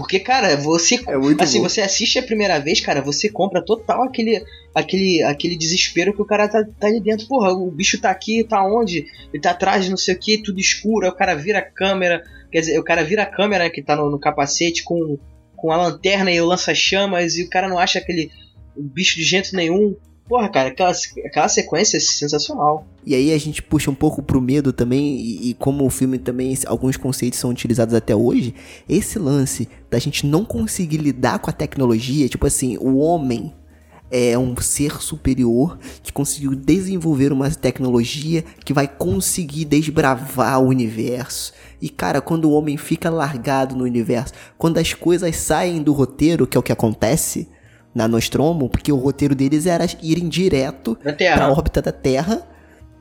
Porque, cara, você. É assim, bom. você assiste a primeira vez, cara, você compra total aquele. aquele, aquele desespero que o cara tá, tá ali dentro. Porra, o bicho tá aqui, tá onde? Ele tá atrás não sei o que, tudo escuro, aí o cara vira a câmera. Quer dizer, o cara vira a câmera que tá no, no capacete com, com a lanterna e o lança-chamas e o cara não acha aquele bicho de jeito nenhum. Porra, cara, aquela, aquela sequência é sensacional. E aí a gente puxa um pouco pro medo também, e, e, como o filme também, alguns conceitos são utilizados até hoje, esse lance da gente não conseguir lidar com a tecnologia, tipo assim, o homem é um ser superior que conseguiu desenvolver uma tecnologia que vai conseguir desbravar o universo. E cara, quando o homem fica largado no universo, quando as coisas saem do roteiro, que é o que acontece, na Nostromo, porque o roteiro deles era irem direto Terra. pra órbita da Terra,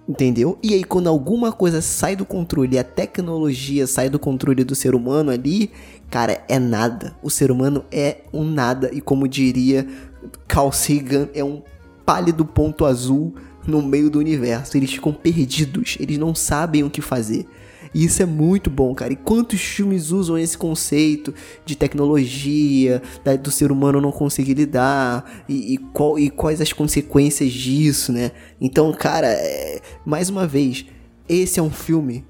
entendeu? E aí quando alguma coisa sai do controle, a tecnologia sai do controle do ser humano ali, cara, é nada. O ser humano é um nada e como diria Carl Sagan, é um pálido ponto azul no meio do universo. Eles ficam perdidos, eles não sabem o que fazer. E isso é muito bom, cara. E quantos filmes usam esse conceito de tecnologia, da- do ser humano não conseguir lidar, e, e qual- e quais as consequências disso, né? Então, cara, é- mais uma vez, esse é um filme.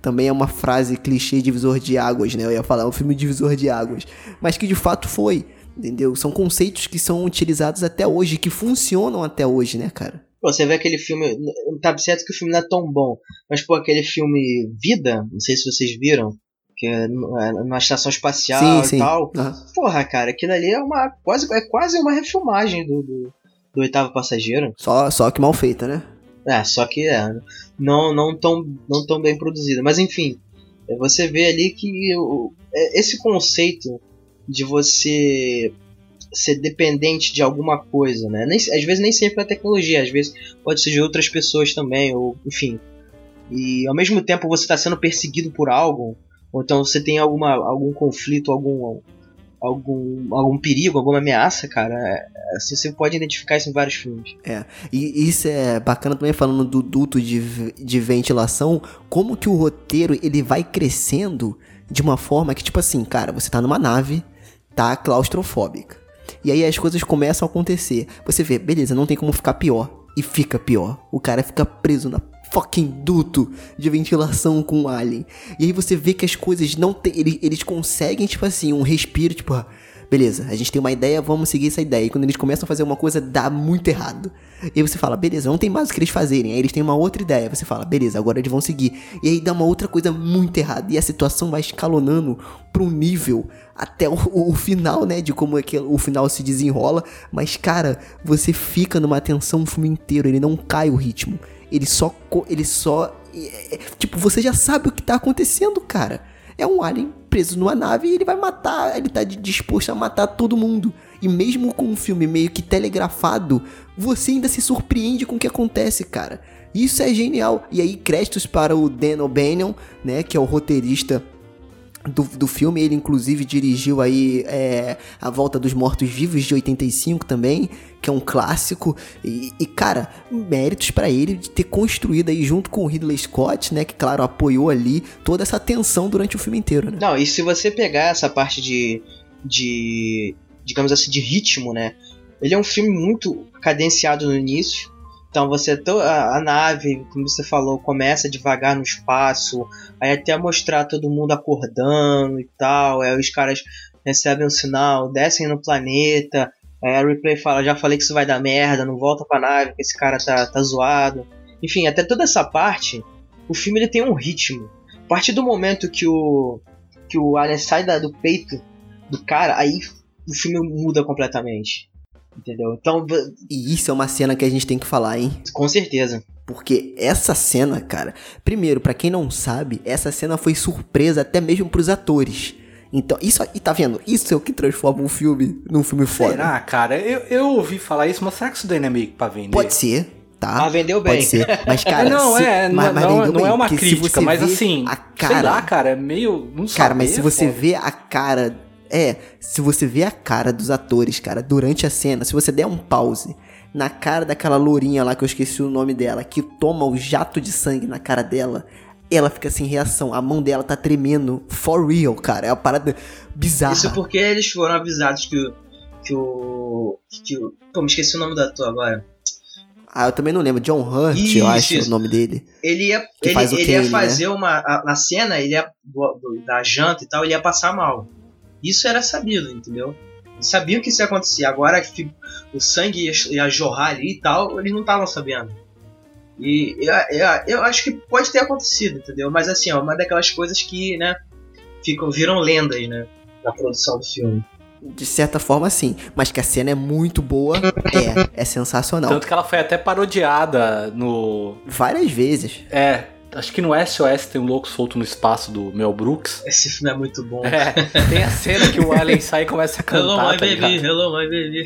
Também é uma frase clichê divisor de águas, né? Eu ia falar, é um filme divisor de águas. Mas que de fato foi, entendeu? São conceitos que são utilizados até hoje, que funcionam até hoje, né, cara? Pô, você vê aquele filme. Tá certo que o filme não é tão bom, mas pô, aquele filme Vida, não sei se vocês viram, que é é numa estação espacial sim, e sim. tal. Aham. Porra, cara, aquilo ali é uma. Quase, é quase uma refilmagem do, do, do Oitavo Passageiro. Só, só que mal feita, né? É, só que é, não, não, tão, não tão bem produzida. Mas enfim, é, você vê ali que é, esse conceito de você ser dependente de alguma coisa, né? Nem, às vezes nem sempre é tecnologia, às vezes pode ser de outras pessoas também, ou enfim. E ao mesmo tempo você está sendo perseguido por algo, ou então você tem alguma, algum conflito, algum, algum, algum perigo, alguma ameaça, cara. é- é, assim, você pode identificar isso em vários filmes. E isso é bacana também falando do duto de, de ventilação, como que o roteiro ele vai crescendo de uma forma que, tipo assim, cara, você tá numa nave, tá claustrofóbica. E aí as coisas começam a acontecer. Você vê, beleza, não tem como ficar pior. E fica pior. O cara fica preso na fucking duto de ventilação com o alien. E aí você vê que as coisas não tem. Eles, eles conseguem, tipo assim, um respiro, tipo, ah, beleza, a gente tem uma ideia, vamos seguir essa ideia. E quando eles começam a fazer uma coisa, dá muito errado. E você fala, beleza, não tem mais o que eles fazerem. Aí eles têm uma outra ideia. Você fala, beleza, agora eles vão seguir. E aí dá uma outra coisa muito errada. E a situação vai escalonando pra um nível até o, o final, né? De como é que o final se desenrola. Mas, cara, você fica numa tensão o filme inteiro. Ele não cai o ritmo. Ele só. Ele só. é, é, tipo, você já sabe o que tá acontecendo, cara. É um alien preso numa nave e ele vai matar. Ele tá disposto a matar todo mundo. E mesmo com um filme meio que telegrafado, você ainda se surpreende com o que acontece, cara. Isso é genial. E aí, créditos para o Dan O'Bannon, né? Que é o roteirista do, do filme. Ele, inclusive, dirigiu aí é, A Volta dos Mortos-Vivos de 85 também, que é um clássico. E, e, cara, méritos pra ele de ter construído aí junto com o Ridley Scott, né? Que, claro, apoiou ali toda essa tensão durante o filme inteiro, né? Não, e se você pegar essa parte de. de. digamos assim, de ritmo, né? Ele é um filme muito cadenciado no início. Então você a, a nave, como você falou, começa devagar no espaço, aí até mostrar todo mundo acordando e tal, aí os caras recebem um sinal, descem no planeta, aí a replay fala, já falei que isso vai dar merda, não volta pra nave, que esse cara tá, tá zoado. Enfim, até toda essa parte, o filme ele tem um ritmo. A partir do momento que o que o alien sai da- do peito do cara, aí o filme muda completamente. Entendeu? Então, E isso é uma cena que a gente tem que falar, hein? com certeza. Porque essa cena, cara, primeiro, pra quem não sabe, essa cena foi surpresa até mesmo pros atores. Então, isso e tá vendo? Isso é o que transforma um filme num filme foda. Será, cara? Eu, eu ouvi falar isso, mas será que isso daí não é meio que pra vender? Pode ser, tá? Ah, vendeu bem. Pode ser. Mas, cara, não, se- é, mas- não, mas não, vendeu não é bem, uma porque se crítica, mas assim, a sei cara, lá, cara, é meio. Não Cara, mas se você foda. vê a cara. É, se você vê a cara dos atores, cara, durante a cena, se você der um pause na cara daquela lourinha lá que eu esqueci o nome dela, que toma o jato de sangue na cara dela, ela fica sem reação. A mão dela tá tremendo. For real, cara. É uma parada bizarra. Isso porque eles foram avisados que o. Que o. Que o pô, me esqueci o nome do ator agora. Ah, eu também não lembro. John Hurt, eu Isso, acho isso. o nome dele. Ele ia, ele, ele Kane, ia né? fazer uma. a- na cena, ele ia. do- do- da janta e tal, ele ia passar mal. Isso era sabido, entendeu? Eles sabiam que isso ia acontecer. Agora que o sangue ia, ia jorrar ali e tal, eles não estavam sabendo. E eu, eu, eu acho que pode ter acontecido, entendeu? Mas assim, é uma daquelas coisas que, né, ficam, viram lendas, né? Na produção do filme. De certa forma, sim. Mas que a cena é muito boa. É, é sensacional. Tanto que ela foi até parodiada no. Várias vezes. É. Acho que no SOS tem um louco solto no espaço do Mel Brooks. Esse filme é muito bom. É, tem a cena que o alien sai e começa a cantar. Hello, my tá baby, ligado? hello, my baby.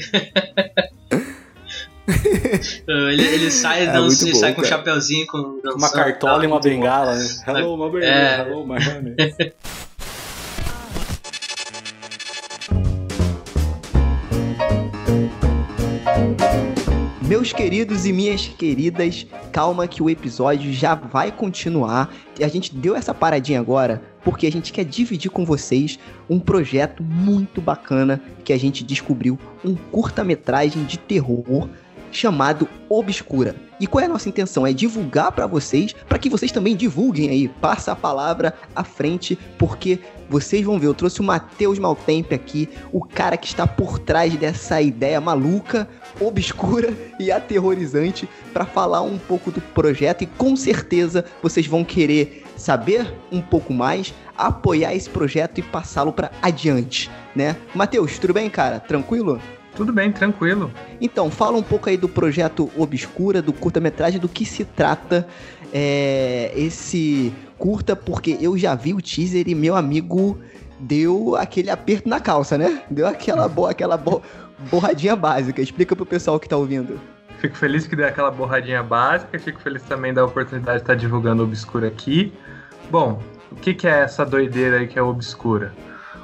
ele, ele sai, É muito ele bom, sai com um chapeuzinho, com dançando, Uma cartola tá, e uma bengala, né? Hello, my baby, É. hello, my honey. Meus queridos e minhas queridas, calma que o episódio já vai continuar. E a gente deu essa paradinha agora porque a gente quer dividir com vocês um projeto muito bacana que a gente descobriu, um curta-metragem de terror chamado Obscura. E qual é a nossa intenção? É divulgar pra vocês, para que vocês também divulguem aí, passa a palavra à frente, porque vocês vão ver, eu trouxe o Matheus Maltempe aqui, o cara que está por trás dessa ideia maluca, obscura e aterrorizante para falar um pouco do projeto e com certeza vocês vão querer saber um pouco mais, apoiar esse projeto e passá-lo para adiante, né? Matheus, tudo bem, cara? Tranquilo? Tudo bem, tranquilo. Então, fala um pouco aí do projeto Obscura, do curta-metragem, do que se trata é, esse curta, porque eu já vi o teaser e meu amigo deu aquele aperto na calça, né? Deu aquela, bo aquela bo borradinha básica. Explica pro pessoal que tá ouvindo. Fico feliz que deu aquela borradinha básica, fico feliz também da oportunidade de estar divulgando o Obscura aqui. Bom, o que, que é essa doideira aí que é Obscura?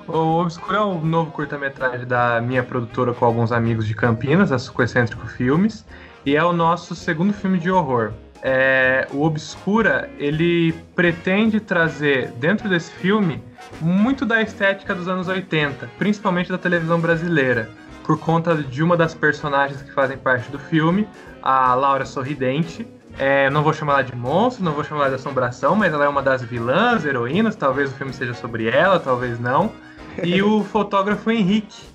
O Obscura é o novo curta-metragem da minha produtora com alguns amigos de Campinas, a Sucoecêntrico Filmes, e é o nosso segundo filme de horror. É, o Obscura, ele pretende trazer dentro desse filme muito da estética dos anos 80, principalmente da televisão brasileira, por conta de uma das personagens que fazem parte do filme, a Laura Sorridente. É, não vou chamar ela de monstro, não vou chamar ela de assombração, mas ela é uma das vilãs, heroínas. Talvez o filme seja sobre ela, talvez não. E o fotógrafo Henrique.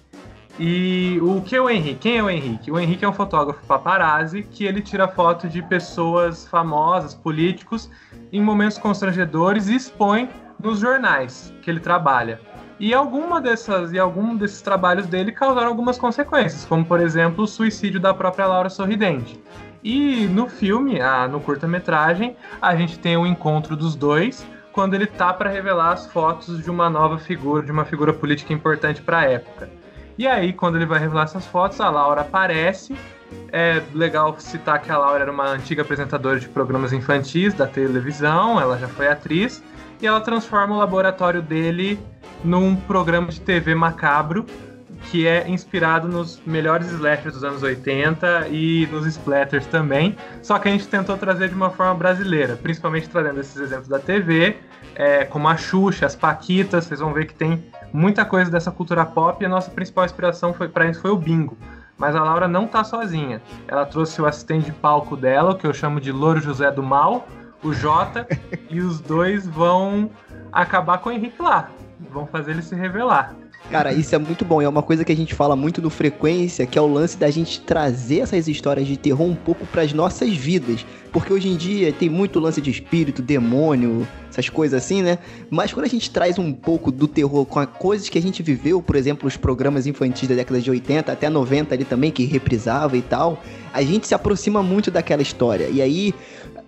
E o que é o Henrique? Quem é o Henrique? O Henrique é um fotógrafo paparazzi que ele tira foto de pessoas famosas, políticos, em momentos constrangedores e expõe nos jornais que ele trabalha. E alguma dessas e algum desses trabalhos dele causaram algumas consequências, como por exemplo o suicídio da própria Laura Sorridente. E no filme, ah, no curta-metragem, a gente tem o encontro dos dois quando ele tá para revelar as fotos de uma nova figura, de uma figura política importante para a época. E aí, quando ele vai revelar essas fotos, a Laura aparece. É legal citar que a Laura era uma antiga apresentadora de programas infantis da televisão, ela já foi atriz, e ela transforma o laboratório dele num programa de TV macabro que é inspirado nos melhores slashers dos anos 80 e nos splatters também, só que a gente tentou trazer de uma forma brasileira, principalmente trazendo esses exemplos da TV, é, como a Xuxa, as Paquitas, vocês vão ver que tem muita coisa dessa cultura pop e a nossa principal inspiração foi para isso foi o bingo. Mas a Laura não tá sozinha. Ela trouxe o assistente de palco dela, que eu chamo de Louro José do Mal, o Jota, e os dois vão acabar com o Henrique lá. Vão fazer ele se revelar. Cara, isso é muito bom. É uma coisa que a gente fala muito no Frequência, que é o lance da gente trazer essas histórias de terror um pouco pras nossas vidas. Porque hoje em dia tem muito lance de espírito, demônio, essas coisas assim, né? Mas quando a gente traz um pouco do terror com as coisas que a gente viveu, por exemplo, os programas infantis da década de 80 até 90 ali também, que reprisava e tal, a gente se aproxima muito daquela história. E aí,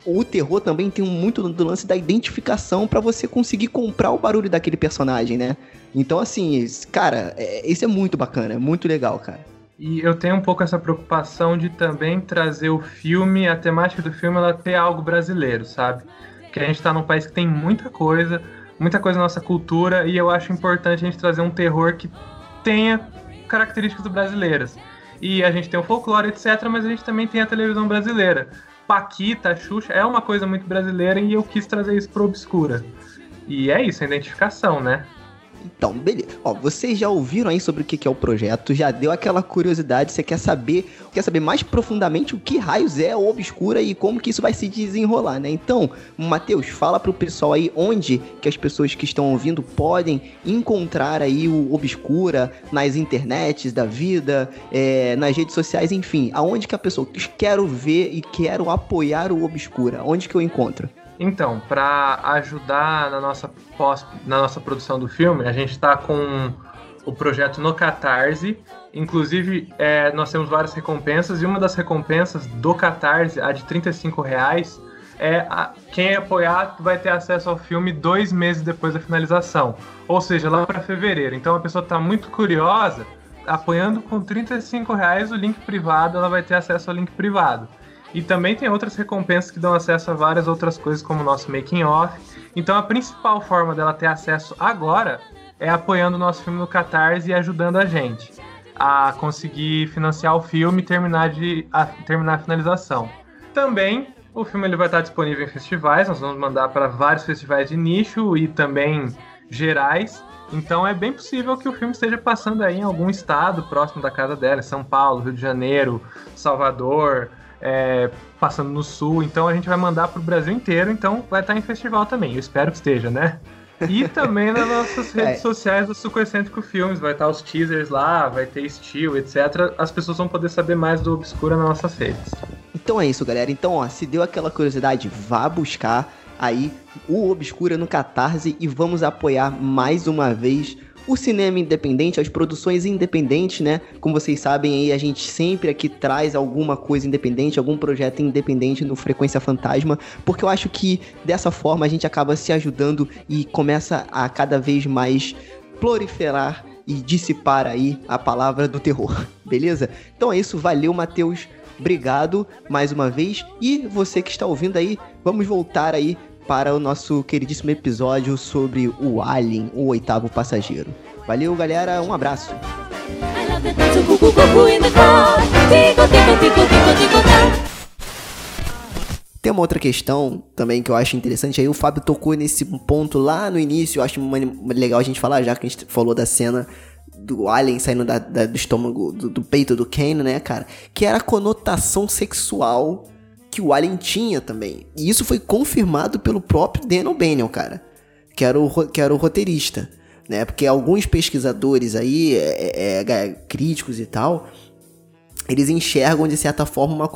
o terror também tem muito do lance da identificação pra você conseguir comprar o barulho daquele personagem, né? Então, assim, cara, é- é muito bacana, é muito legal, cara. E eu tenho um pouco essa preocupação de também trazer o filme, a temática do filme, ela ter algo brasileiro, sabe? Porque a gente tá num país que tem muita coisa, muita coisa na nossa cultura, e eu acho importante a gente trazer um terror que tenha características brasileiras. E a gente tem o folclore, etc., mas a gente também tem a televisão brasileira. Paquita, Xuxa, é uma coisa muito brasileira e eu quis trazer isso pro Obscura. E é isso, a identificação, né? Então, beleza. Ó, vocês já ouviram aí sobre o que é o projeto, já deu aquela curiosidade, você quer saber, quer saber mais profundamente o que raios é o Obscura e como que isso vai se desenrolar, né? Então, Matheus, fala pro pessoal aí onde que as pessoas que estão ouvindo podem encontrar aí o Obscura nas internets da vida, é, nas redes sociais, enfim, aonde que a pessoa quero ver e quero apoiar o Obscura, onde que eu encontro? Então, para ajudar na nossa pós, na nossa produção do filme, a gente está com o projeto no Catarse. Inclusive, é, nós temos várias recompensas e uma das recompensas do Catarse, a de 35 reais, é a- quem apoiar vai ter acesso ao filme dois meses depois da finalização. Ou seja, lá para fevereiro. Então a pessoa está muito curiosa, apoiando com 35 reais o link privado, ela vai ter acesso ao link privado. E também tem outras recompensas que dão acesso a várias outras coisas, como o nosso making off. Então a principal forma dela ter acesso agora é apoiando o nosso filme no Catarse e ajudando a gente a conseguir financiar o filme e terminar, de, a, terminar a finalização. Também o filme ele vai estar disponível em festivais, nós vamos mandar para vários festivais de nicho e também gerais. Então é bem possível que o filme esteja passando aí em algum estado próximo da casa dela, São Paulo, Rio de Janeiro, Salvador, é, passando no sul. Então a gente vai mandar para o Brasil inteiro, então vai estar em festival também. Eu espero que esteja, né? E também nas nossas redes É. sociais do Supercêntrico Filmes, vai estar os teasers lá, vai ter estilo, etc. As pessoas vão poder saber mais do Obscura nas nossas redes. Então é isso, galera. Então, ó, se deu aquela curiosidade, vá buscar aí o Obscura no Catarse e vamos apoiar mais uma vez o cinema independente, as produções independentes, né? Como vocês sabem aí, a gente sempre aqui traz alguma coisa independente, algum projeto independente no Frequência Fantasma, porque eu acho que dessa forma a gente acaba se ajudando e começa a cada vez mais proliferar e dissipar aí a palavra do terror, beleza? Então é isso, valeu, Matheus. Obrigado mais uma vez. E você que está ouvindo aí, vamos voltar aí para o nosso queridíssimo episódio sobre o Alien, o oitavo passageiro. Valeu, galera. Um abraço. Tem uma outra questão também que eu acho interessante. Aí o Fábio tocou nesse ponto lá no início. Eu acho legal a gente falar, já que a gente falou da cena do Alien saindo da- da- do estômago, do, do peito do Kane, né, cara? Que era a conotação sexual que o Alien tinha também. E isso foi confirmado pelo próprio Dan O'Bannon, cara. Que era o, que era o roteirista. Né? Porque alguns pesquisadores aí, é, é, é, críticos e tal, eles enxergam de certa forma uma,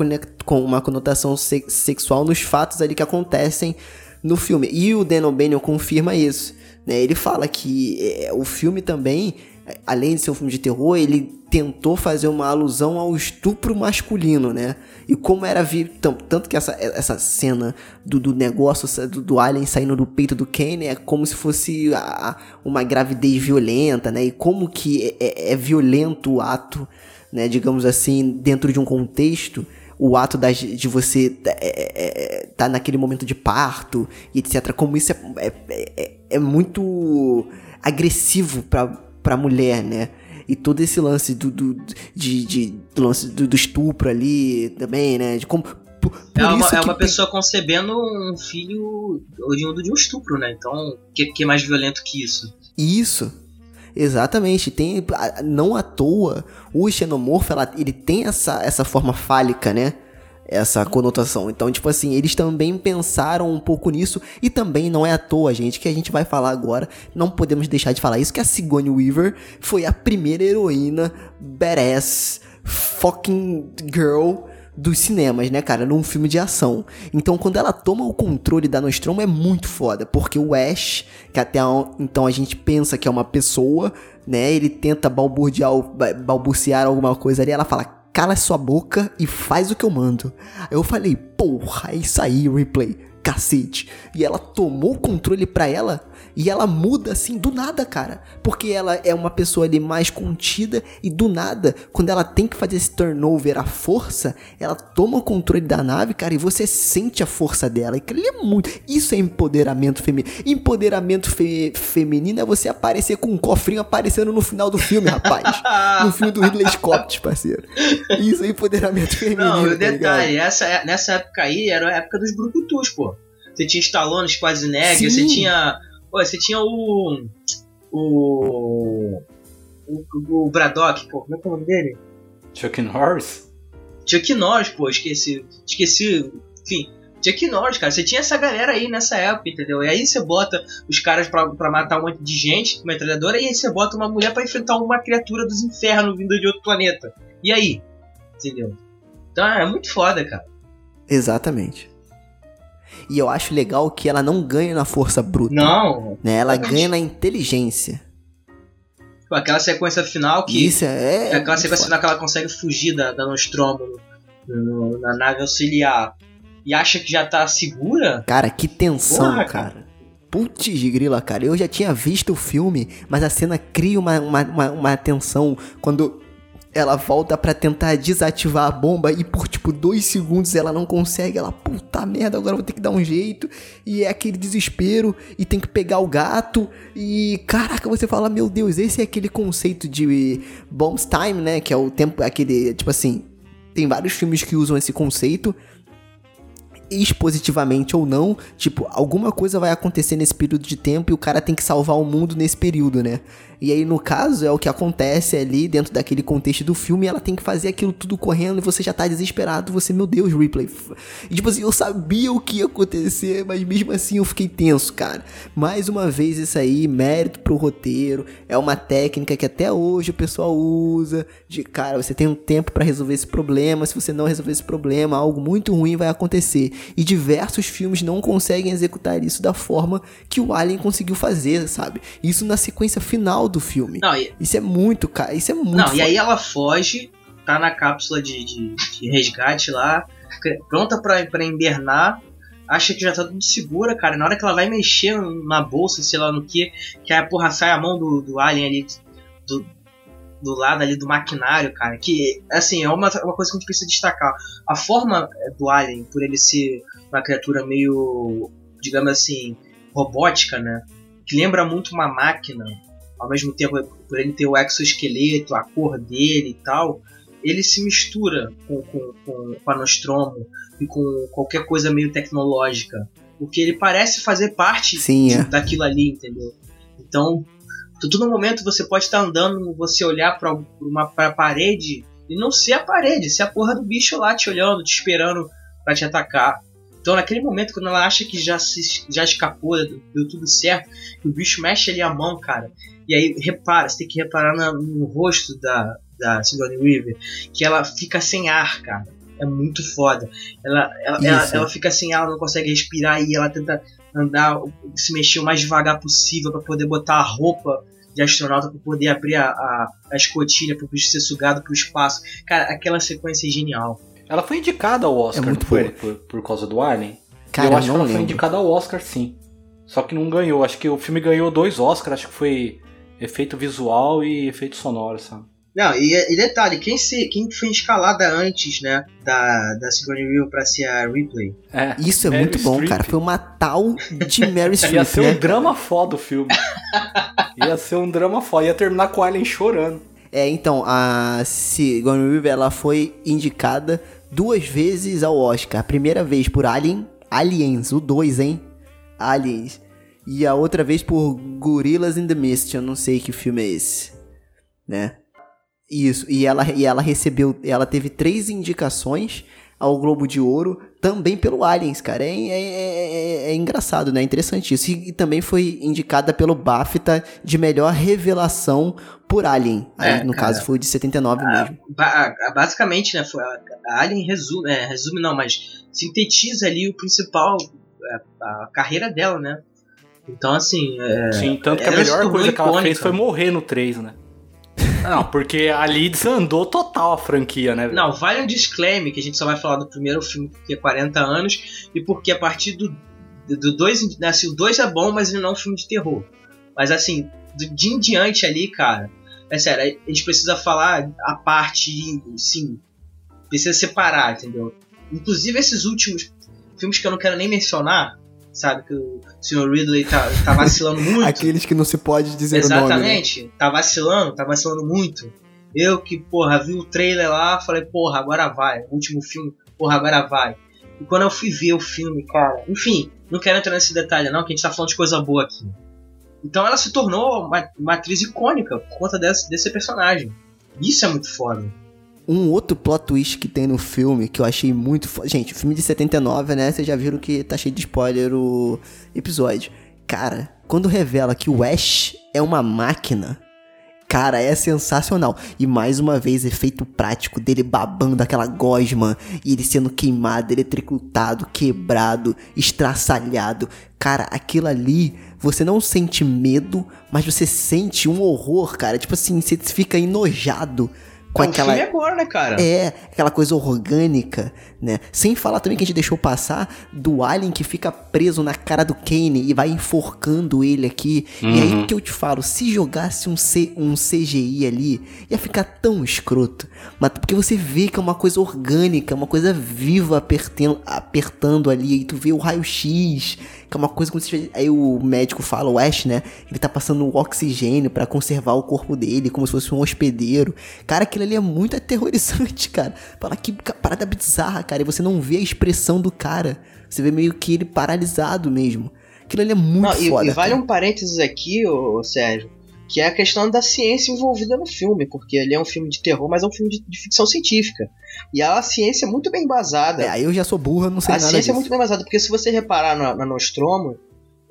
com uma conotação se- sexual nos fatos ali que acontecem no filme. E o Dan O'Bannon confirma isso. Né? Ele fala que é, o filme também, além de ser um filme de terror, ele tentou fazer uma alusão ao estupro masculino, né? E como era vi tam- tanto que essa, essa cena do, do negócio do, do alien saindo do peito do Kane é como se fosse a- uma gravidez violenta, né? E como que é- é- é violento o ato né, digamos assim, dentro de um contexto, o ato de você é, é, é, tá naquele momento de parto e etc. Como isso é, é, é- é muito agressivo pra, pra mulher, né? E todo esse lance do, do, de, de- do lance do, do estupro ali também, né? De como. Por, por É uma, isso é uma tem- pessoa concebendo um filho oriundo de um estupro, né? Então, o que, que é mais violento que isso? Isso. Exatamente. Tem, não à toa, o xenomorfo, ela, ele tem essa, essa forma fálica, né? Essa conotação. Então, tipo assim, eles também pensaram um pouco nisso. E também não é à toa, gente, que a gente vai falar agora. Não podemos deixar de falar isso, que a Sigourney Weaver foi a primeira heroína badass fucking girl dos cinemas, né, cara? Num filme de ação. Então, quando ela toma o controle da Nostromo é muito foda, porque o Ash, que até a- então a gente pensa que é uma pessoa, né? Ele tenta balbuciar, ba- balbuciar alguma coisa ali, ela fala: "Cala sua boca e faz o que eu mando". Eu falei: "Porra, é isso aí, replay". Cacete. E ela tomou o controle pra ela e ela muda assim do nada, cara. Porque ela é uma pessoa ali mais contida e do nada, quando ela tem que fazer esse turnover à força, ela toma o controle da nave, cara, e você sente a força dela. E é muito. Isso é empoderamento feminino. Empoderamento fe- feminino é você aparecer com um cofrinho aparecendo no final do filme, rapaz. no filme do Ridley Scott, parceiro. Isso é empoderamento feminino. Não, tá detalhe, essa, é- nessa época aí era a época dos brucutus, pô. Você tinha Stallone, Schwarzenegger, Sim. você tinha. Pô, você tinha o. O. O, o Braddock, pô, como é que é o nome dele? Chuck Norris? Chuck Norris, pô, esqueci. Esqueci. Enfim, Chuck Norris, cara. Você tinha essa galera aí nessa época, entendeu? E aí você bota os caras pra, pra matar um monte de gente com metralhadora, e aí você bota uma mulher pra enfrentar uma criatura dos infernos vinda de outro planeta. E aí? Entendeu? Então é muito foda, cara. Exatamente. E eu acho legal que ela não ganha na força bruta. Não, Né? Ela ganha na inteligência. Pô, aquela sequência final que. Isso é. É aquela sequência foda. final que ela consegue fugir da, da Nostromo no- no- na nave auxiliar. e acha que já tá segura. Cara, que tensão, Porra, cara. Putz grila, cara. Eu já tinha visto o filme, mas a cena cria uma, uma, uma, uma tensão quando ela volta pra tentar desativar a bomba e por tipo dois segundos ela não consegue. Ela, puta merda, agora vou ter que dar um jeito. E é aquele desespero e tem que pegar o gato. E caraca, você fala, meu Deus, esse é aquele conceito de bombs time, né? Que é o tempo, aquele, tipo assim. Tem vários filmes que usam esse conceito expositivamente ou não, tipo, alguma coisa vai acontecer nesse período de tempo e o cara tem que salvar o mundo nesse período, né? E aí, no caso, é o que acontece ali dentro daquele contexto do filme, ela tem que fazer aquilo tudo correndo e você já tá desesperado, você, meu Deus, Ripley. E tipo assim, eu sabia o que ia acontecer, mas mesmo assim eu fiquei tenso, cara. Mais uma vez isso aí, mérito pro roteiro, é uma técnica que até hoje o pessoal usa, de cara, você tem um tempo pra resolver esse problema, se você não resolver esse problema, algo muito ruim vai acontecer. E diversos filmes não conseguem executar isso da forma que o Alien conseguiu fazer, sabe? Isso na sequência final do filme. Não, e, Isso é muito, cara. Isso é muito. não, e aí ela foge, tá na cápsula de, de, de resgate lá, pronta pra, pra invernar, acha que já tá tudo segura, cara. Na hora que ela vai mexer na bolsa, sei lá no que, que a porra sai a mão do, do alien ali, do, do lado ali do maquinário, cara. Que, assim, é uma, uma coisa que a gente precisa destacar. A forma eh, do alien, por ele ser uma criatura meio, digamos assim, robótica, né? Que lembra muito uma máquina, ao mesmo tempo, por ele ter o exoesqueleto, a cor dele e tal, ele se mistura com, com, com, com a Nostromo e com qualquer coisa meio tecnológica. Porque ele parece fazer parte Sim, de- é. daquilo ali, entendeu? Então, todo momento você pode estar andando, você olhar pra uma pra parede e não ser a parede, ser a porra do bicho lá te olhando, te esperando pra te atacar. Então, naquele momento, quando ela acha que já, se, já escapou, deu tudo certo, o bicho mexe ali a mão, cara. E aí, repara, você tem que reparar na- no rosto da, da Sigourney Weaver, que ela fica sem ar, cara. É muito foda. Ela, ela, ela, ela fica sem ar, não consegue respirar, e ela tenta andar, se mexer o mais devagar possível pra poder botar a roupa de astronauta pra poder abrir a, a, a escotilha pro bicho ser sugado pro espaço. Cara, aquela sequência é genial. Ela foi indicada ao Oscar, É muito não foi? boa. Por, por causa do Alien? Cara, eu acho não que ela foi lembro. indicada ao Oscar, sim. Só que não ganhou. Acho que o filme ganhou dois Oscars. Acho que foi efeito visual e efeito sonoro, sabe? Não, e, e detalhe, quem, se, quem foi escalada antes, né, da, da Sigourney Weaver pra ser a Ripley? É. Isso é Meryl muito bom, cara. Foi uma tal de Mary Ia Streep, ser né? um drama foda o filme. Ia ser um drama foda. Ia terminar com o Alien chorando. É, então, a Sigourney Weaver, ela foi indicada duas vezes ao Oscar. A primeira vez por Alien, Aliens, o 2, hein? Aliens. E a outra vez por Gorillas in the Mist, eu não sei que filme é esse, né? Isso, e ela, e ela recebeu, ela teve três indicações ao Globo de Ouro, também pelo Aliens, cara. É, é, é- é- é engraçado, né? É interessante isso. E, e também foi indicada pelo BAFTA de melhor revelação por Alien. Aí, É, no cara. caso, foi de 79 mesmo. Ba- a- basicamente, né, foi a, a Alien resume, é, resume não, mas sintetiza ali o principal, a, a carreira dela, né? Então, assim, é, Sim, tanto que a melhor coisa que ela fez foi morrer no 3, né? Não, porque ali desandou total a franquia, né? Não, vale um disclaimer que a gente só vai falar do primeiro filme porque é 40 anos e porque a partir do 2, do dois, assim, o 2 é bom, mas ele não é um filme de terror. Mas assim, do, de em diante ali, cara, é sério, a gente precisa falar a parte, sim, precisa separar, entendeu? Inclusive esses últimos filmes que eu não quero nem mencionar, sabe, que o Sr. Ridley tá, tá vacilando muito. Aqueles que não se pode dizer o nome, né? Exatamente, tá vacilando, tá vacilando muito. Eu que, porra, vi o trailer lá, falei, porra, agora vai. O último filme, porra, agora vai. E quando eu fui ver o filme, cara, enfim, não quero entrar nesse detalhe não, que a gente tá falando de coisa boa aqui. Então ela se tornou uma, uma atriz icônica por conta desse, desse personagem. Isso é muito foda. Um outro plot twist que tem no filme que eu achei muito foda. Gente, filme de 79, né? Vocês já viram que tá cheio de spoiler o episódio. Cara, quando revela que o Ash é uma máquina, cara, é sensacional. E mais uma vez, efeito prático dele babando aquela gosma e ele sendo queimado, eletricutado, quebrado, estraçalhado. Cara, aquilo ali, você não sente medo, mas você sente um horror, cara. Tipo assim, você fica enojado com É, o aquela filme agora, né, cara? é, aquela coisa orgânica, né? Sem falar também que a gente deixou passar do Alien que fica preso na cara do Kane e vai enforcando ele aqui. E aí que eu te falo, se jogasse um, C, um CGI ali, ia ficar tão escroto. Mas porque você vê que é uma coisa orgânica, uma coisa viva apertando, apertando ali, e tu vê o raio-x, que é uma coisa como se aí o médico fala, o Ash, né? Ele tá passando o oxigênio pra conservar o corpo dele, como se fosse um hospedeiro. Cara, aquilo ali é muito aterrorizante, cara. Fala que parada bizarra, cara. E você não vê a expressão do cara. Você vê meio que ele paralisado mesmo. Aquilo ali é muito Não, e, foda. e vale cara. um parênteses aqui, ô, Sérgio, que é a questão da ciência envolvida no filme, porque ele é um filme de terror, mas é um filme de, de ficção científica. E a ciência é muito bem embasada. É, aí eu já sou burra, não sei a nada ciência disso. é muito bem embasada, porque se você reparar na, na Nostromo,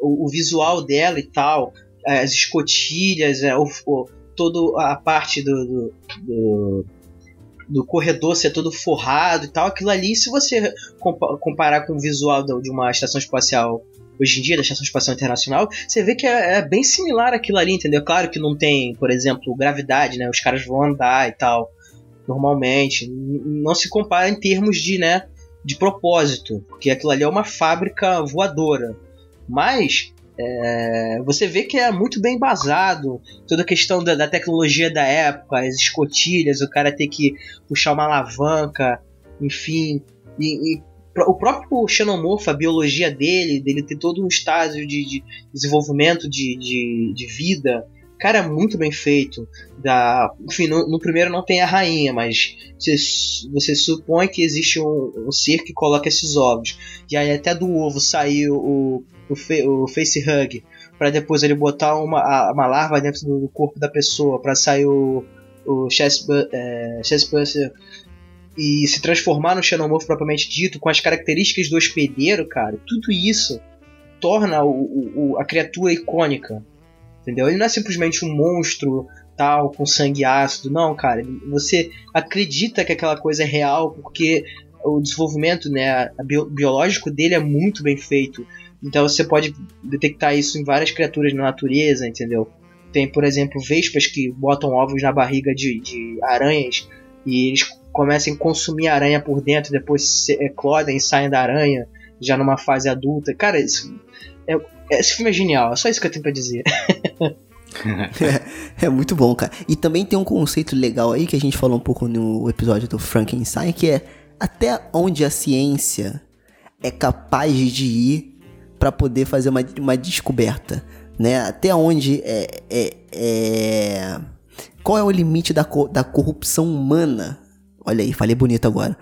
o, o visual dela e tal, as escotilhas, é, o, o- toda a parte do, do, do, do corredor ser todo forrado e tal, aquilo ali, se você compa- comparar com o visual de uma estação espacial hoje em dia, da Estação Espacial Internacional, você vê que é, é bem similar aquilo ali, entendeu? Claro que não tem, por exemplo, gravidade, né? Os caras vão andar e tal, normalmente. Não se compara em termos de, né, de propósito, porque aquilo ali é uma fábrica voadora. Mas é, você vê que é muito bem embasado toda a questão da, da tecnologia da época, as escotilhas, o cara ter que puxar uma alavanca, enfim. E, e o próprio xenomorfo, a biologia dele, dele ter todo um estágio de, de desenvolvimento de, de, de vida, cara, é muito bem feito. Da, enfim, no, no primeiro não tem a rainha, mas você, você supõe que existe um, um ser que coloca esses ovos. E aí até do ovo saiu o, o, fe- o facehug, para depois ele botar uma, uma larva dentro do, corpo da pessoa, para sair o, o chestbu- é, chestburster e se transformar no xenomorfo propriamente dito, com as características do hospedeiro, cara, tudo isso torna o, o- a criatura icônica. Entendeu? Ele não é simplesmente um monstro tal, com sangue ácido. Não, cara. Você acredita que aquela coisa é real porque o desenvolvimento né, bio- biológico dele é muito bem feito. Então você pode detectar isso em várias criaturas na natureza, entendeu? Tem, por exemplo, vespas que botam ovos na barriga de, de aranhas e eles começam a consumir aranha por dentro, depois eclodem e saem da aranha, já numa fase adulta. Cara, isso, é- esse filme é genial, é só isso que eu tenho pra dizer. É muito bom, cara. E também tem um conceito legal aí que a gente falou um pouco no episódio do Frankenstein, que é até onde a ciência é capaz de ir para poder fazer uma, uma descoberta, né? Até onde é, é, é- qual é o limite da, co- da corrupção humana? Olha aí, falei bonito agora.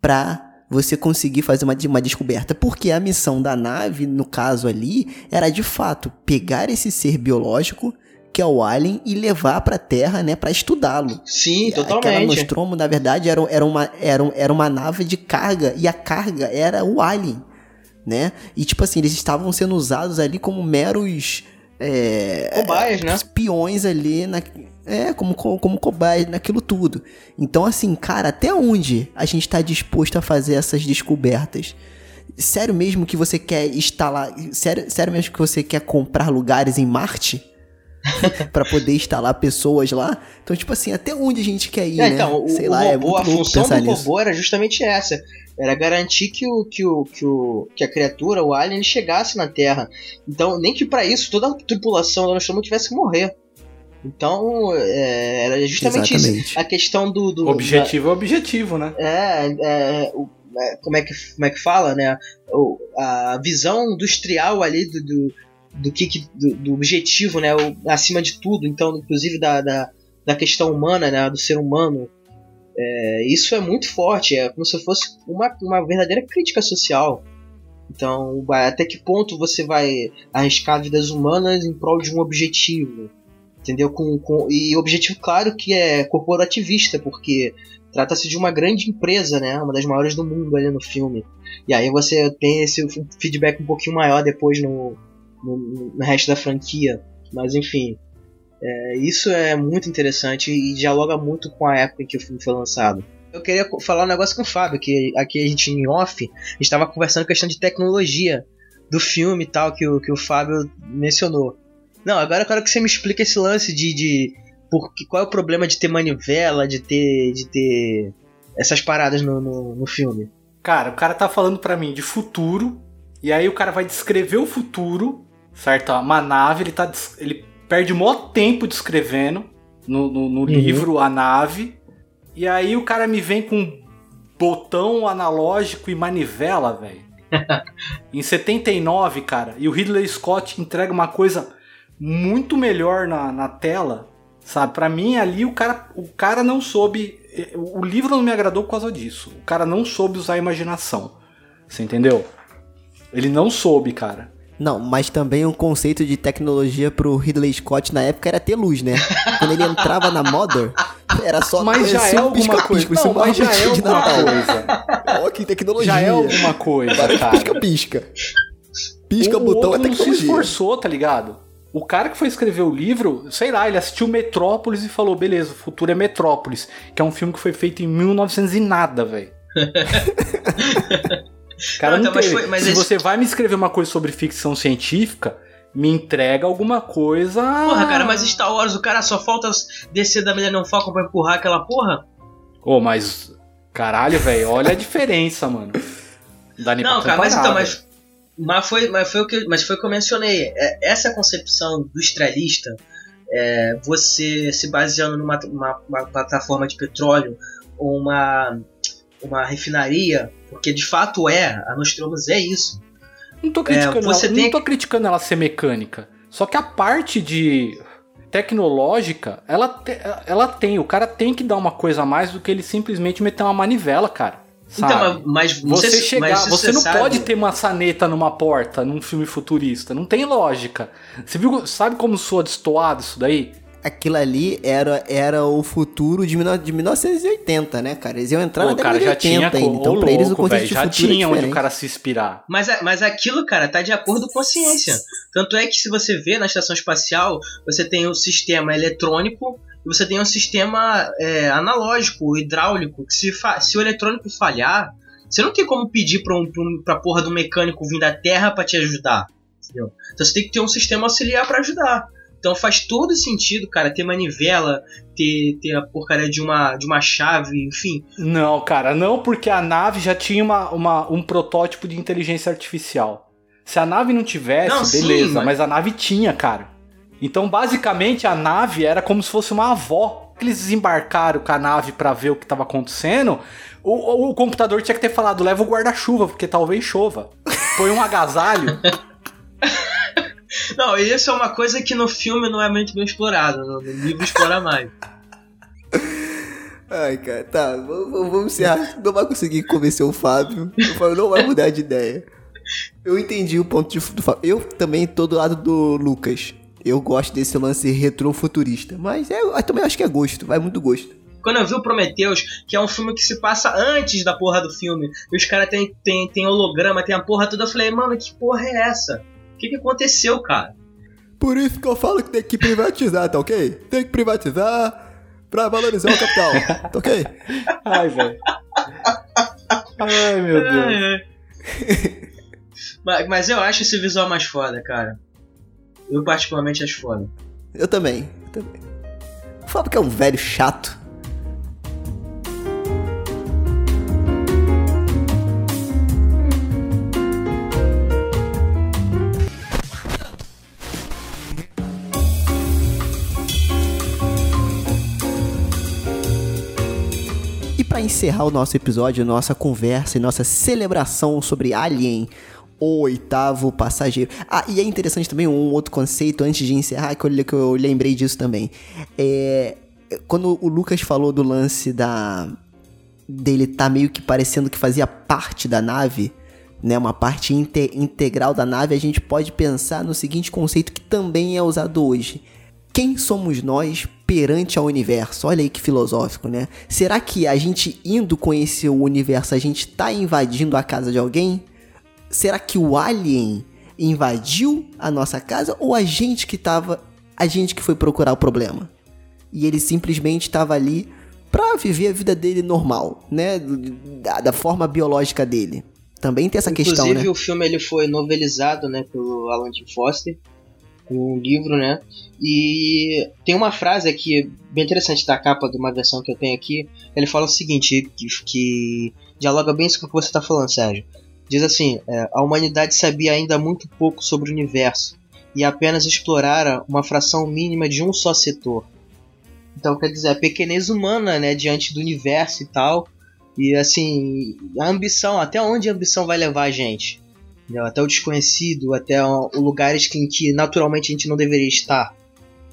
Pra você conseguir fazer uma, uma descoberta. Porque a missão da nave, no caso ali, era de fato pegar esse ser biológico, que é o Alien, e levar pra Terra, né, pra estudá-lo. Sim, Aquela totalmente. Nostromo, na verdade, era, era, uma, era, era uma nave de carga, e a carga era o Alien, né? E tipo assim, eles estavam sendo usados ali como meros... É, Cobaias, né? Espiões ali, na, é, como, como, como cobaias naquilo tudo. Então assim, cara, até onde a gente tá disposto a fazer essas descobertas? Sério mesmo que você quer instalar... Sério, sério mesmo que você quer comprar lugares em Marte? Pra poder instalar pessoas lá. Então, tipo assim, até onde a gente quer ir, É, né? então, o, Sei o lá, é robô, muito a louco função do nisso. robô era justamente essa. Era garantir que o, que o, que o que a criatura, o alien, chegasse na Terra. Então, nem que pra isso toda a tripulação da Nostromo tivesse que morrer. Então, é, era justamente Exatamente. isso. A questão do. do O objetivo é objetivo, né? é, é, o- é, como, é que, como é que fala, né? O- a visão industrial ali do, do, do, que, que- do, do objetivo, né? O- acima de tudo, então, inclusive da, da, da questão humana, né? Do ser humano. É, isso é muito forte, é como se fosse uma, uma verdadeira crítica social. Então, até que ponto você vai arriscar vidas humanas em prol de um objetivo? Entendeu? Com, com, e objetivo, claro, que é corporativista, porque trata-se de uma grande empresa, né? Uma das maiores do mundo ali no filme. E aí você tem esse feedback um pouquinho maior depois no, no, no resto da franquia. Mas enfim, é, isso é muito interessante e dialoga muito com a época em que o filme foi lançado. Eu queria falar um negócio com o Fábio, que aqui a gente em off, estava conversando questão de tecnologia do filme e tal, que o, que o Fábio mencionou. Não, agora eu quero que você me explique esse lance de, de, porque, qual é o problema de ter manivela, de ter, de ter essas paradas no, no, no filme? Cara, o cara tá falando pra mim de futuro, e aí o cara vai descrever o futuro, certo? Uma nave, ele, tá, ele perde o maior tempo descrevendo no, no, no livro a nave, e aí o cara me vem com botão analógico e manivela, velho. em 79, cara, e o Ridley Scott entrega uma coisa muito melhor na, na tela, sabe? Pra mim ali o cara, o cara não soube. O livro não me agradou por causa disso. O cara não soube usar a imaginação. Você entendeu? Ele não soube, cara. Não, mas também o conceito de tecnologia pro Ridley Scott na época era ter luz, né? Quando ele entrava na Mother, era só Mas já é um alguma coisa. isso Não, mas já é alguma coisa. Ó, que tecnologia. Já é alguma coisa, pisca-pisca. Pisca, o botão é outro não se tecnologia. esforçou, tá ligado? O cara que foi escrever o livro, sei lá, ele assistiu Metrópolis e falou, beleza, o futuro é Metrópolis, que é um filme que foi feito em 1900 e nada, velho. Cara, Não, não, então, mas teve. foi- mas Se esse- você vai me escrever uma coisa sobre ficção científica, me entrega alguma coisa. Porra, cara, mas Star Wars, o cara só falta descer da Millennium Falcon pra empurrar aquela porra? Ô, mas. Caralho, velho, olha a diferença, mano. Não dá nem Não, cara, mas então, mas, mas, foi, mas, foi o que, mas foi o que eu mencionei. É, essa concepção do estrelista, é, você se baseando numa uma, uma plataforma de petróleo ou uma, uma refinaria, porque de fato é, a Nostromus é isso. Não tô criticando, É, você ela, não tô criticando ela ser mecânica. Só que a parte de tecnológica, ela, te- ela tem. O cara tem que dar uma coisa a mais do que ele simplesmente meter uma manivela, cara. Sabe? Então, mas, mas você você, chegar, mas você não sabe- pode ter maçaneta numa porta num filme futurista. Não tem lógica. Você viu, sabe como soa destoado isso daí? Aquilo ali era, era o futuro de, mil- de 1980, né, cara? Eles iam entrar Pô, na o cara década de já 80 tinha, ainda. Então, pra eles, o velho, de já futuro é tinha onde o cara se inspirar. Mas, é- mas aquilo, cara, tá de acordo com a ciência. Tanto é que se você vê na estação espacial, você tem um sistema eletrônico e você tem um sistema é, analógico, hidráulico, que se, se o eletrônico falhar, você não tem como pedir pra, um, pra, um, pra porra do mecânico vir da Terra pra te ajudar. Entendeu? Então você tem que ter um sistema auxiliar pra ajudar. Então faz todo sentido, cara, ter manivela, ter, ter a porcaria de uma, de uma chave, enfim. Não, cara, não, porque a nave já tinha uma, uma- um protótipo de inteligência artificial. Se a nave não tivesse, Não, sim, beleza, mas- mas... a nave tinha, cara. Então, basicamente, a nave era como se fosse uma avó. Eles desembarcaram com a nave pra ver o que tava acontecendo. O, o- o computador tinha que ter falado: leva o guarda-chuva, porque talvez chova. Põe um agasalho. Não, isso é uma coisa que no filme não é muito bem explorado, no, livro explora mais. Ai, cara, tá, vamos encerrar. Não vai conseguir convencer o Fábio. O Fábio não vai mudar de ideia. Eu entendi o ponto de, do Fábio. Eu também tô do lado do Lucas. Eu gosto desse lance retrofuturista. Mas é, eu também acho que é gosto, vai muito gosto. Quando eu vi o Prometheus, que é um filme que se passa antes da porra do filme, e os caras tem, tem, tem holograma, tem a porra toda, eu falei, mano, que porra é essa? O que, que aconteceu, cara? Por isso que eu falo que tem que privatizar, tá ok? Tem que privatizar pra valorizar o capital, tá ok? Ai, velho. Ai, meu Deus. mas, mas eu acho esse visual mais foda, cara. Eu particularmente acho foda. Eu também, eu também. O Fábio que é um velho chato. Encerrar o nosso episódio, nossa conversa e nossa celebração sobre Alien, o oitavo passageiro. Ah, e é interessante também um outro conceito antes de encerrar que eu, que eu lembrei disso também. É quando o Lucas falou do lance da dele tá meio que parecendo que fazia parte da nave, né, uma parte inte- integral da nave, a gente pode pensar no seguinte conceito que também é usado hoje. Quem somos nós perante ao universo? Olha aí que filosófico, né? Será que a gente indo conhecer o universo, a gente tá invadindo a casa de alguém? Será que o alien invadiu a nossa casa ou a gente que tava, a gente que foi procurar o problema? E ele simplesmente estava ali pra viver a vida dele normal, né? Da, da forma biológica dele. Também tem essa questão, Inclusive, né? o filme ele foi novelizado, né, pelo Alan T. Foster. um livro, né? E tem uma frase aqui bem interessante da capa de uma versão que eu tenho aqui. Ele fala o seguinte, que, que dialoga bem isso com o que você está falando, Sérgio. Diz assim: é, a humanidade sabia ainda muito pouco sobre o universo e apenas explorara uma fração mínima de um só setor. Então, quer dizer, a pequenez humana, né, diante do universo e tal. E assim, a ambição, até onde a ambição vai levar a gente? Até o desconhecido, até lugares em que naturalmente a gente não deveria estar.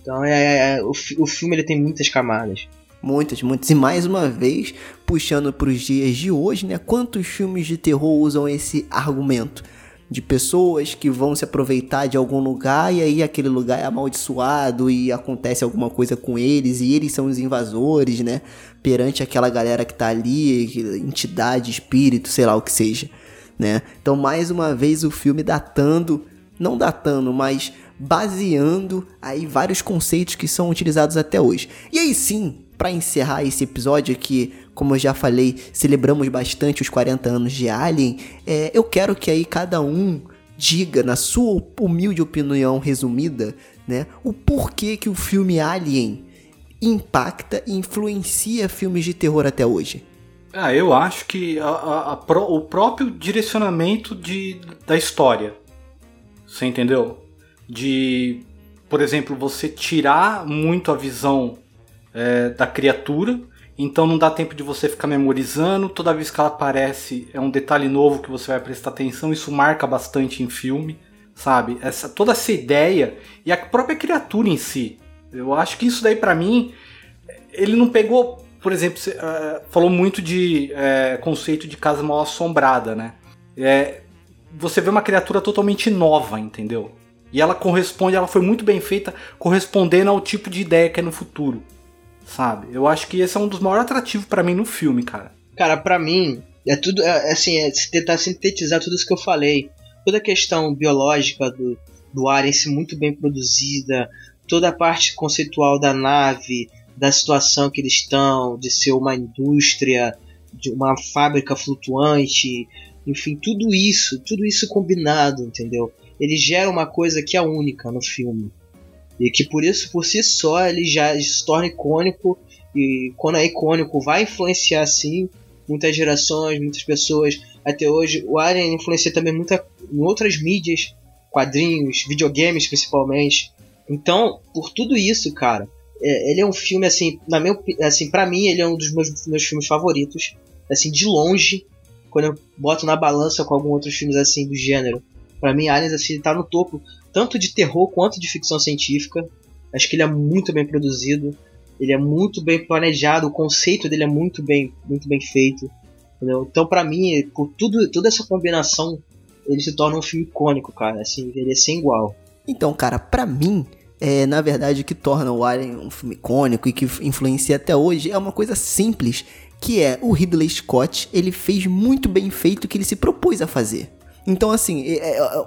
Então, é, é, é o, o filme ele tem muitas camadas. Muitas, muitas. E mais uma vez, puxando para os dias de hoje, né? Quantos filmes de terror usam esse argumento? De pessoas que vão se aproveitar de algum lugar e aí aquele lugar é amaldiçoado e acontece alguma coisa com eles e eles são os invasores, né? Perante aquela galera que tá ali, entidade, espírito, sei lá o que seja, né? Então, mais uma vez, o filme datando, não datando, mas baseando aí vários conceitos que são utilizados até hoje. E aí sim, para encerrar esse episódio aqui, como eu já falei, celebramos bastante os 40 anos de Alien, é, eu quero que aí cada um diga, na sua humilde opinião resumida, né, o porquê que o filme Alien impacta e influencia filmes de terror até hoje. Ah, eu acho que a, a, a pro, o próprio direcionamento de, da história. Você entendeu? De, por exemplo, você tirar muito a visão é, da criatura. Então não dá tempo de você ficar memorizando. Toda vez que ela aparece é um detalhe novo que você vai prestar atenção. Isso marca bastante em filme, sabe? Essa, toda essa ideia e a própria criatura em si. Eu acho que isso daí para mim, ele não pegou, por exemplo, você, uh, falou muito de uh, conceito de casa mal assombrada, né? É, você vê uma criatura totalmente nova, entendeu? E ela corresponde, ela foi muito bem feita, correspondendo ao tipo de ideia que é no futuro sabe? Eu acho que esse é um dos maiores atrativos para mim no filme, cara. Cara, para mim, é tudo, é, assim, é tentar sintetizar tudo isso que eu falei. Toda a questão biológica do, do Alien ser muito bem produzida, toda a parte conceitual da nave, da situação que eles estão, de ser uma indústria, de uma fábrica flutuante, enfim, tudo isso, tudo isso combinado, entendeu? Ele gera uma coisa que é única no filme. E que por isso, por si só, ele já se torna icônico. E quando é icônico, vai influenciar sim muitas gerações, muitas pessoas. Até hoje, o Alien influencia também muita, em outras mídias, quadrinhos, videogames principalmente. Então, por tudo isso, cara, é, ele é um filme assim, na meu, assim, para mim ele é um dos meus, meus filmes favoritos, assim, de longe, quando eu boto na balança com alguns outros filmes assim do gênero. Para mim, Aliens assim tá no topo tanto de terror quanto de ficção científica. Acho que ele é muito bem produzido, ele é muito bem planejado, o conceito dele é muito bem, muito bem feito. Entendeu? Então, para mim, por tudo, toda essa combinação, ele se torna um filme icônico, cara. Assim, ele é sem igual. Então, cara, para mim, é, na verdade, o que torna o Alien um filme icônico e que influencia até hoje é uma coisa simples, que é o Ridley Scott, ele fez muito bem feito o que ele se propôs a fazer. Então, assim, é, é,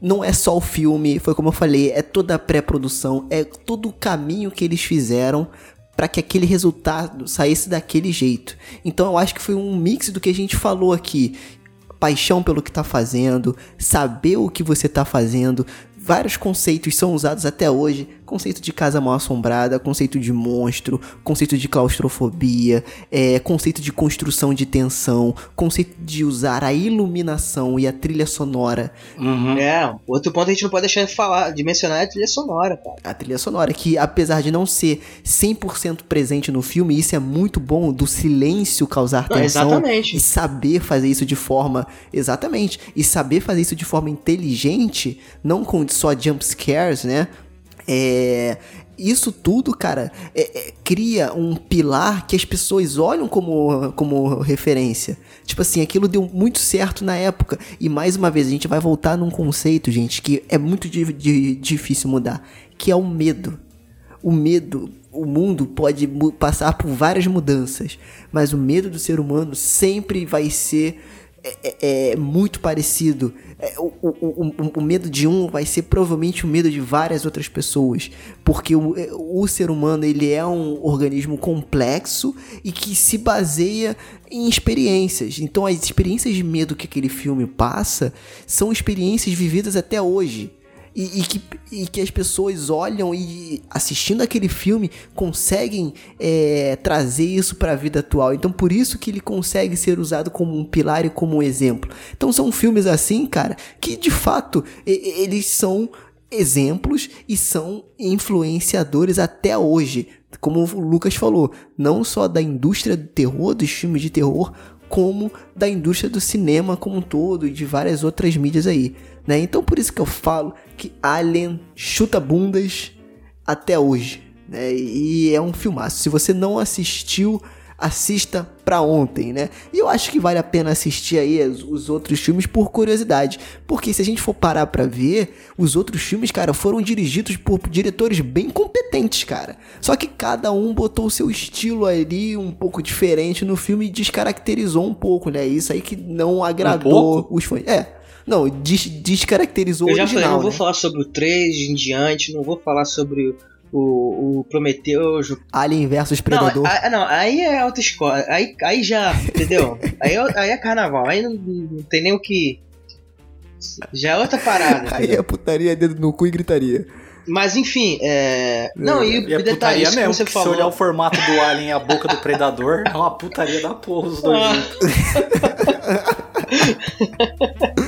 não é só o filme, foi como eu falei, é toda a pré-produção, é todo o caminho que eles fizeram para que aquele resultado saísse daquele jeito. Então eu acho que foi um mix do que a gente falou aqui. Paixão pelo que tá fazendo, saber o que você tá fazendo, vários conceitos são usados até hoje conceito de casa mal assombrada, conceito de monstro, conceito de claustrofobia, é, conceito de construção de tensão, conceito de usar a iluminação e a trilha sonora. Uhum. É, outro ponto a gente não pode deixar de falar, de mencionar é a trilha sonora, cara. A trilha sonora, que apesar de não ser 100% presente no filme, isso é muito bom do silêncio causar não, tensão. Exatamente. E saber fazer isso de forma. Exatamente. E saber fazer isso de forma inteligente, não com só jump scares, né? É, isso tudo, cara, é, é, cria um pilar que as pessoas olham como, como referência. Tipo assim, aquilo deu muito certo na época. E mais uma vez, a gente vai voltar num conceito, gente, que é muito di di difícil mudar, que é o medo. O medo, o mundo pode passar por várias mudanças, mas o medo do ser humano sempre vai ser é, é, é muito parecido. É, o, o, o, o, medo de um vai ser provavelmente o medo de várias outras pessoas. Porque o, é, o ser humano ele é um organismo complexo e que se baseia em experiências. Então as experiências de medo que aquele filme passa são experiências vividas até hoje. E, e que, e que as pessoas olham e assistindo aquele filme conseguem é, trazer isso para a vida atual. Então por isso que ele consegue ser usado como um pilar e como um exemplo. Então são filmes assim, cara, que de fato e- eles são exemplos e são influenciadores até hoje. Como o Lucas falou, não só da indústria do terror, dos filmes de terror, como da indústria do cinema como um todo e de várias outras mídias aí, né? Então por isso que eu falo que Alien chuta bundas até hoje, né? E é um filmaço. Se você não assistiu, assista pra ontem, né? E eu acho que vale a pena assistir aí os, os outros filmes por curiosidade, porque se a gente for parar pra ver, os outros filmes, cara, foram dirigidos por diretores bem competentes, cara. Só que cada um botou o seu estilo ali um pouco diferente no filme e descaracterizou um pouco, né? Isso aí que não agradou os fãs. É. Não, des- descaracterizou Eu o já falei, original, não vou né? falar sobre o 3 em diante, não vou falar sobre o, o Prometheus. o- Alien versus Não, Predador. a- não, aí é outra escola. Aí, aí já, entendeu? aí, é- aí é carnaval, aí não, não tem nem o que. Já é outra parada. Aí entendeu? é putaria, dedo no cu e gritaria. Mas enfim, é. Não, e, E é o detalhe, isso que mesmo, você porque se olhar falou. o formato do Alien e a boca do Predador, é uma putaria da porra os dois Ah. juntos.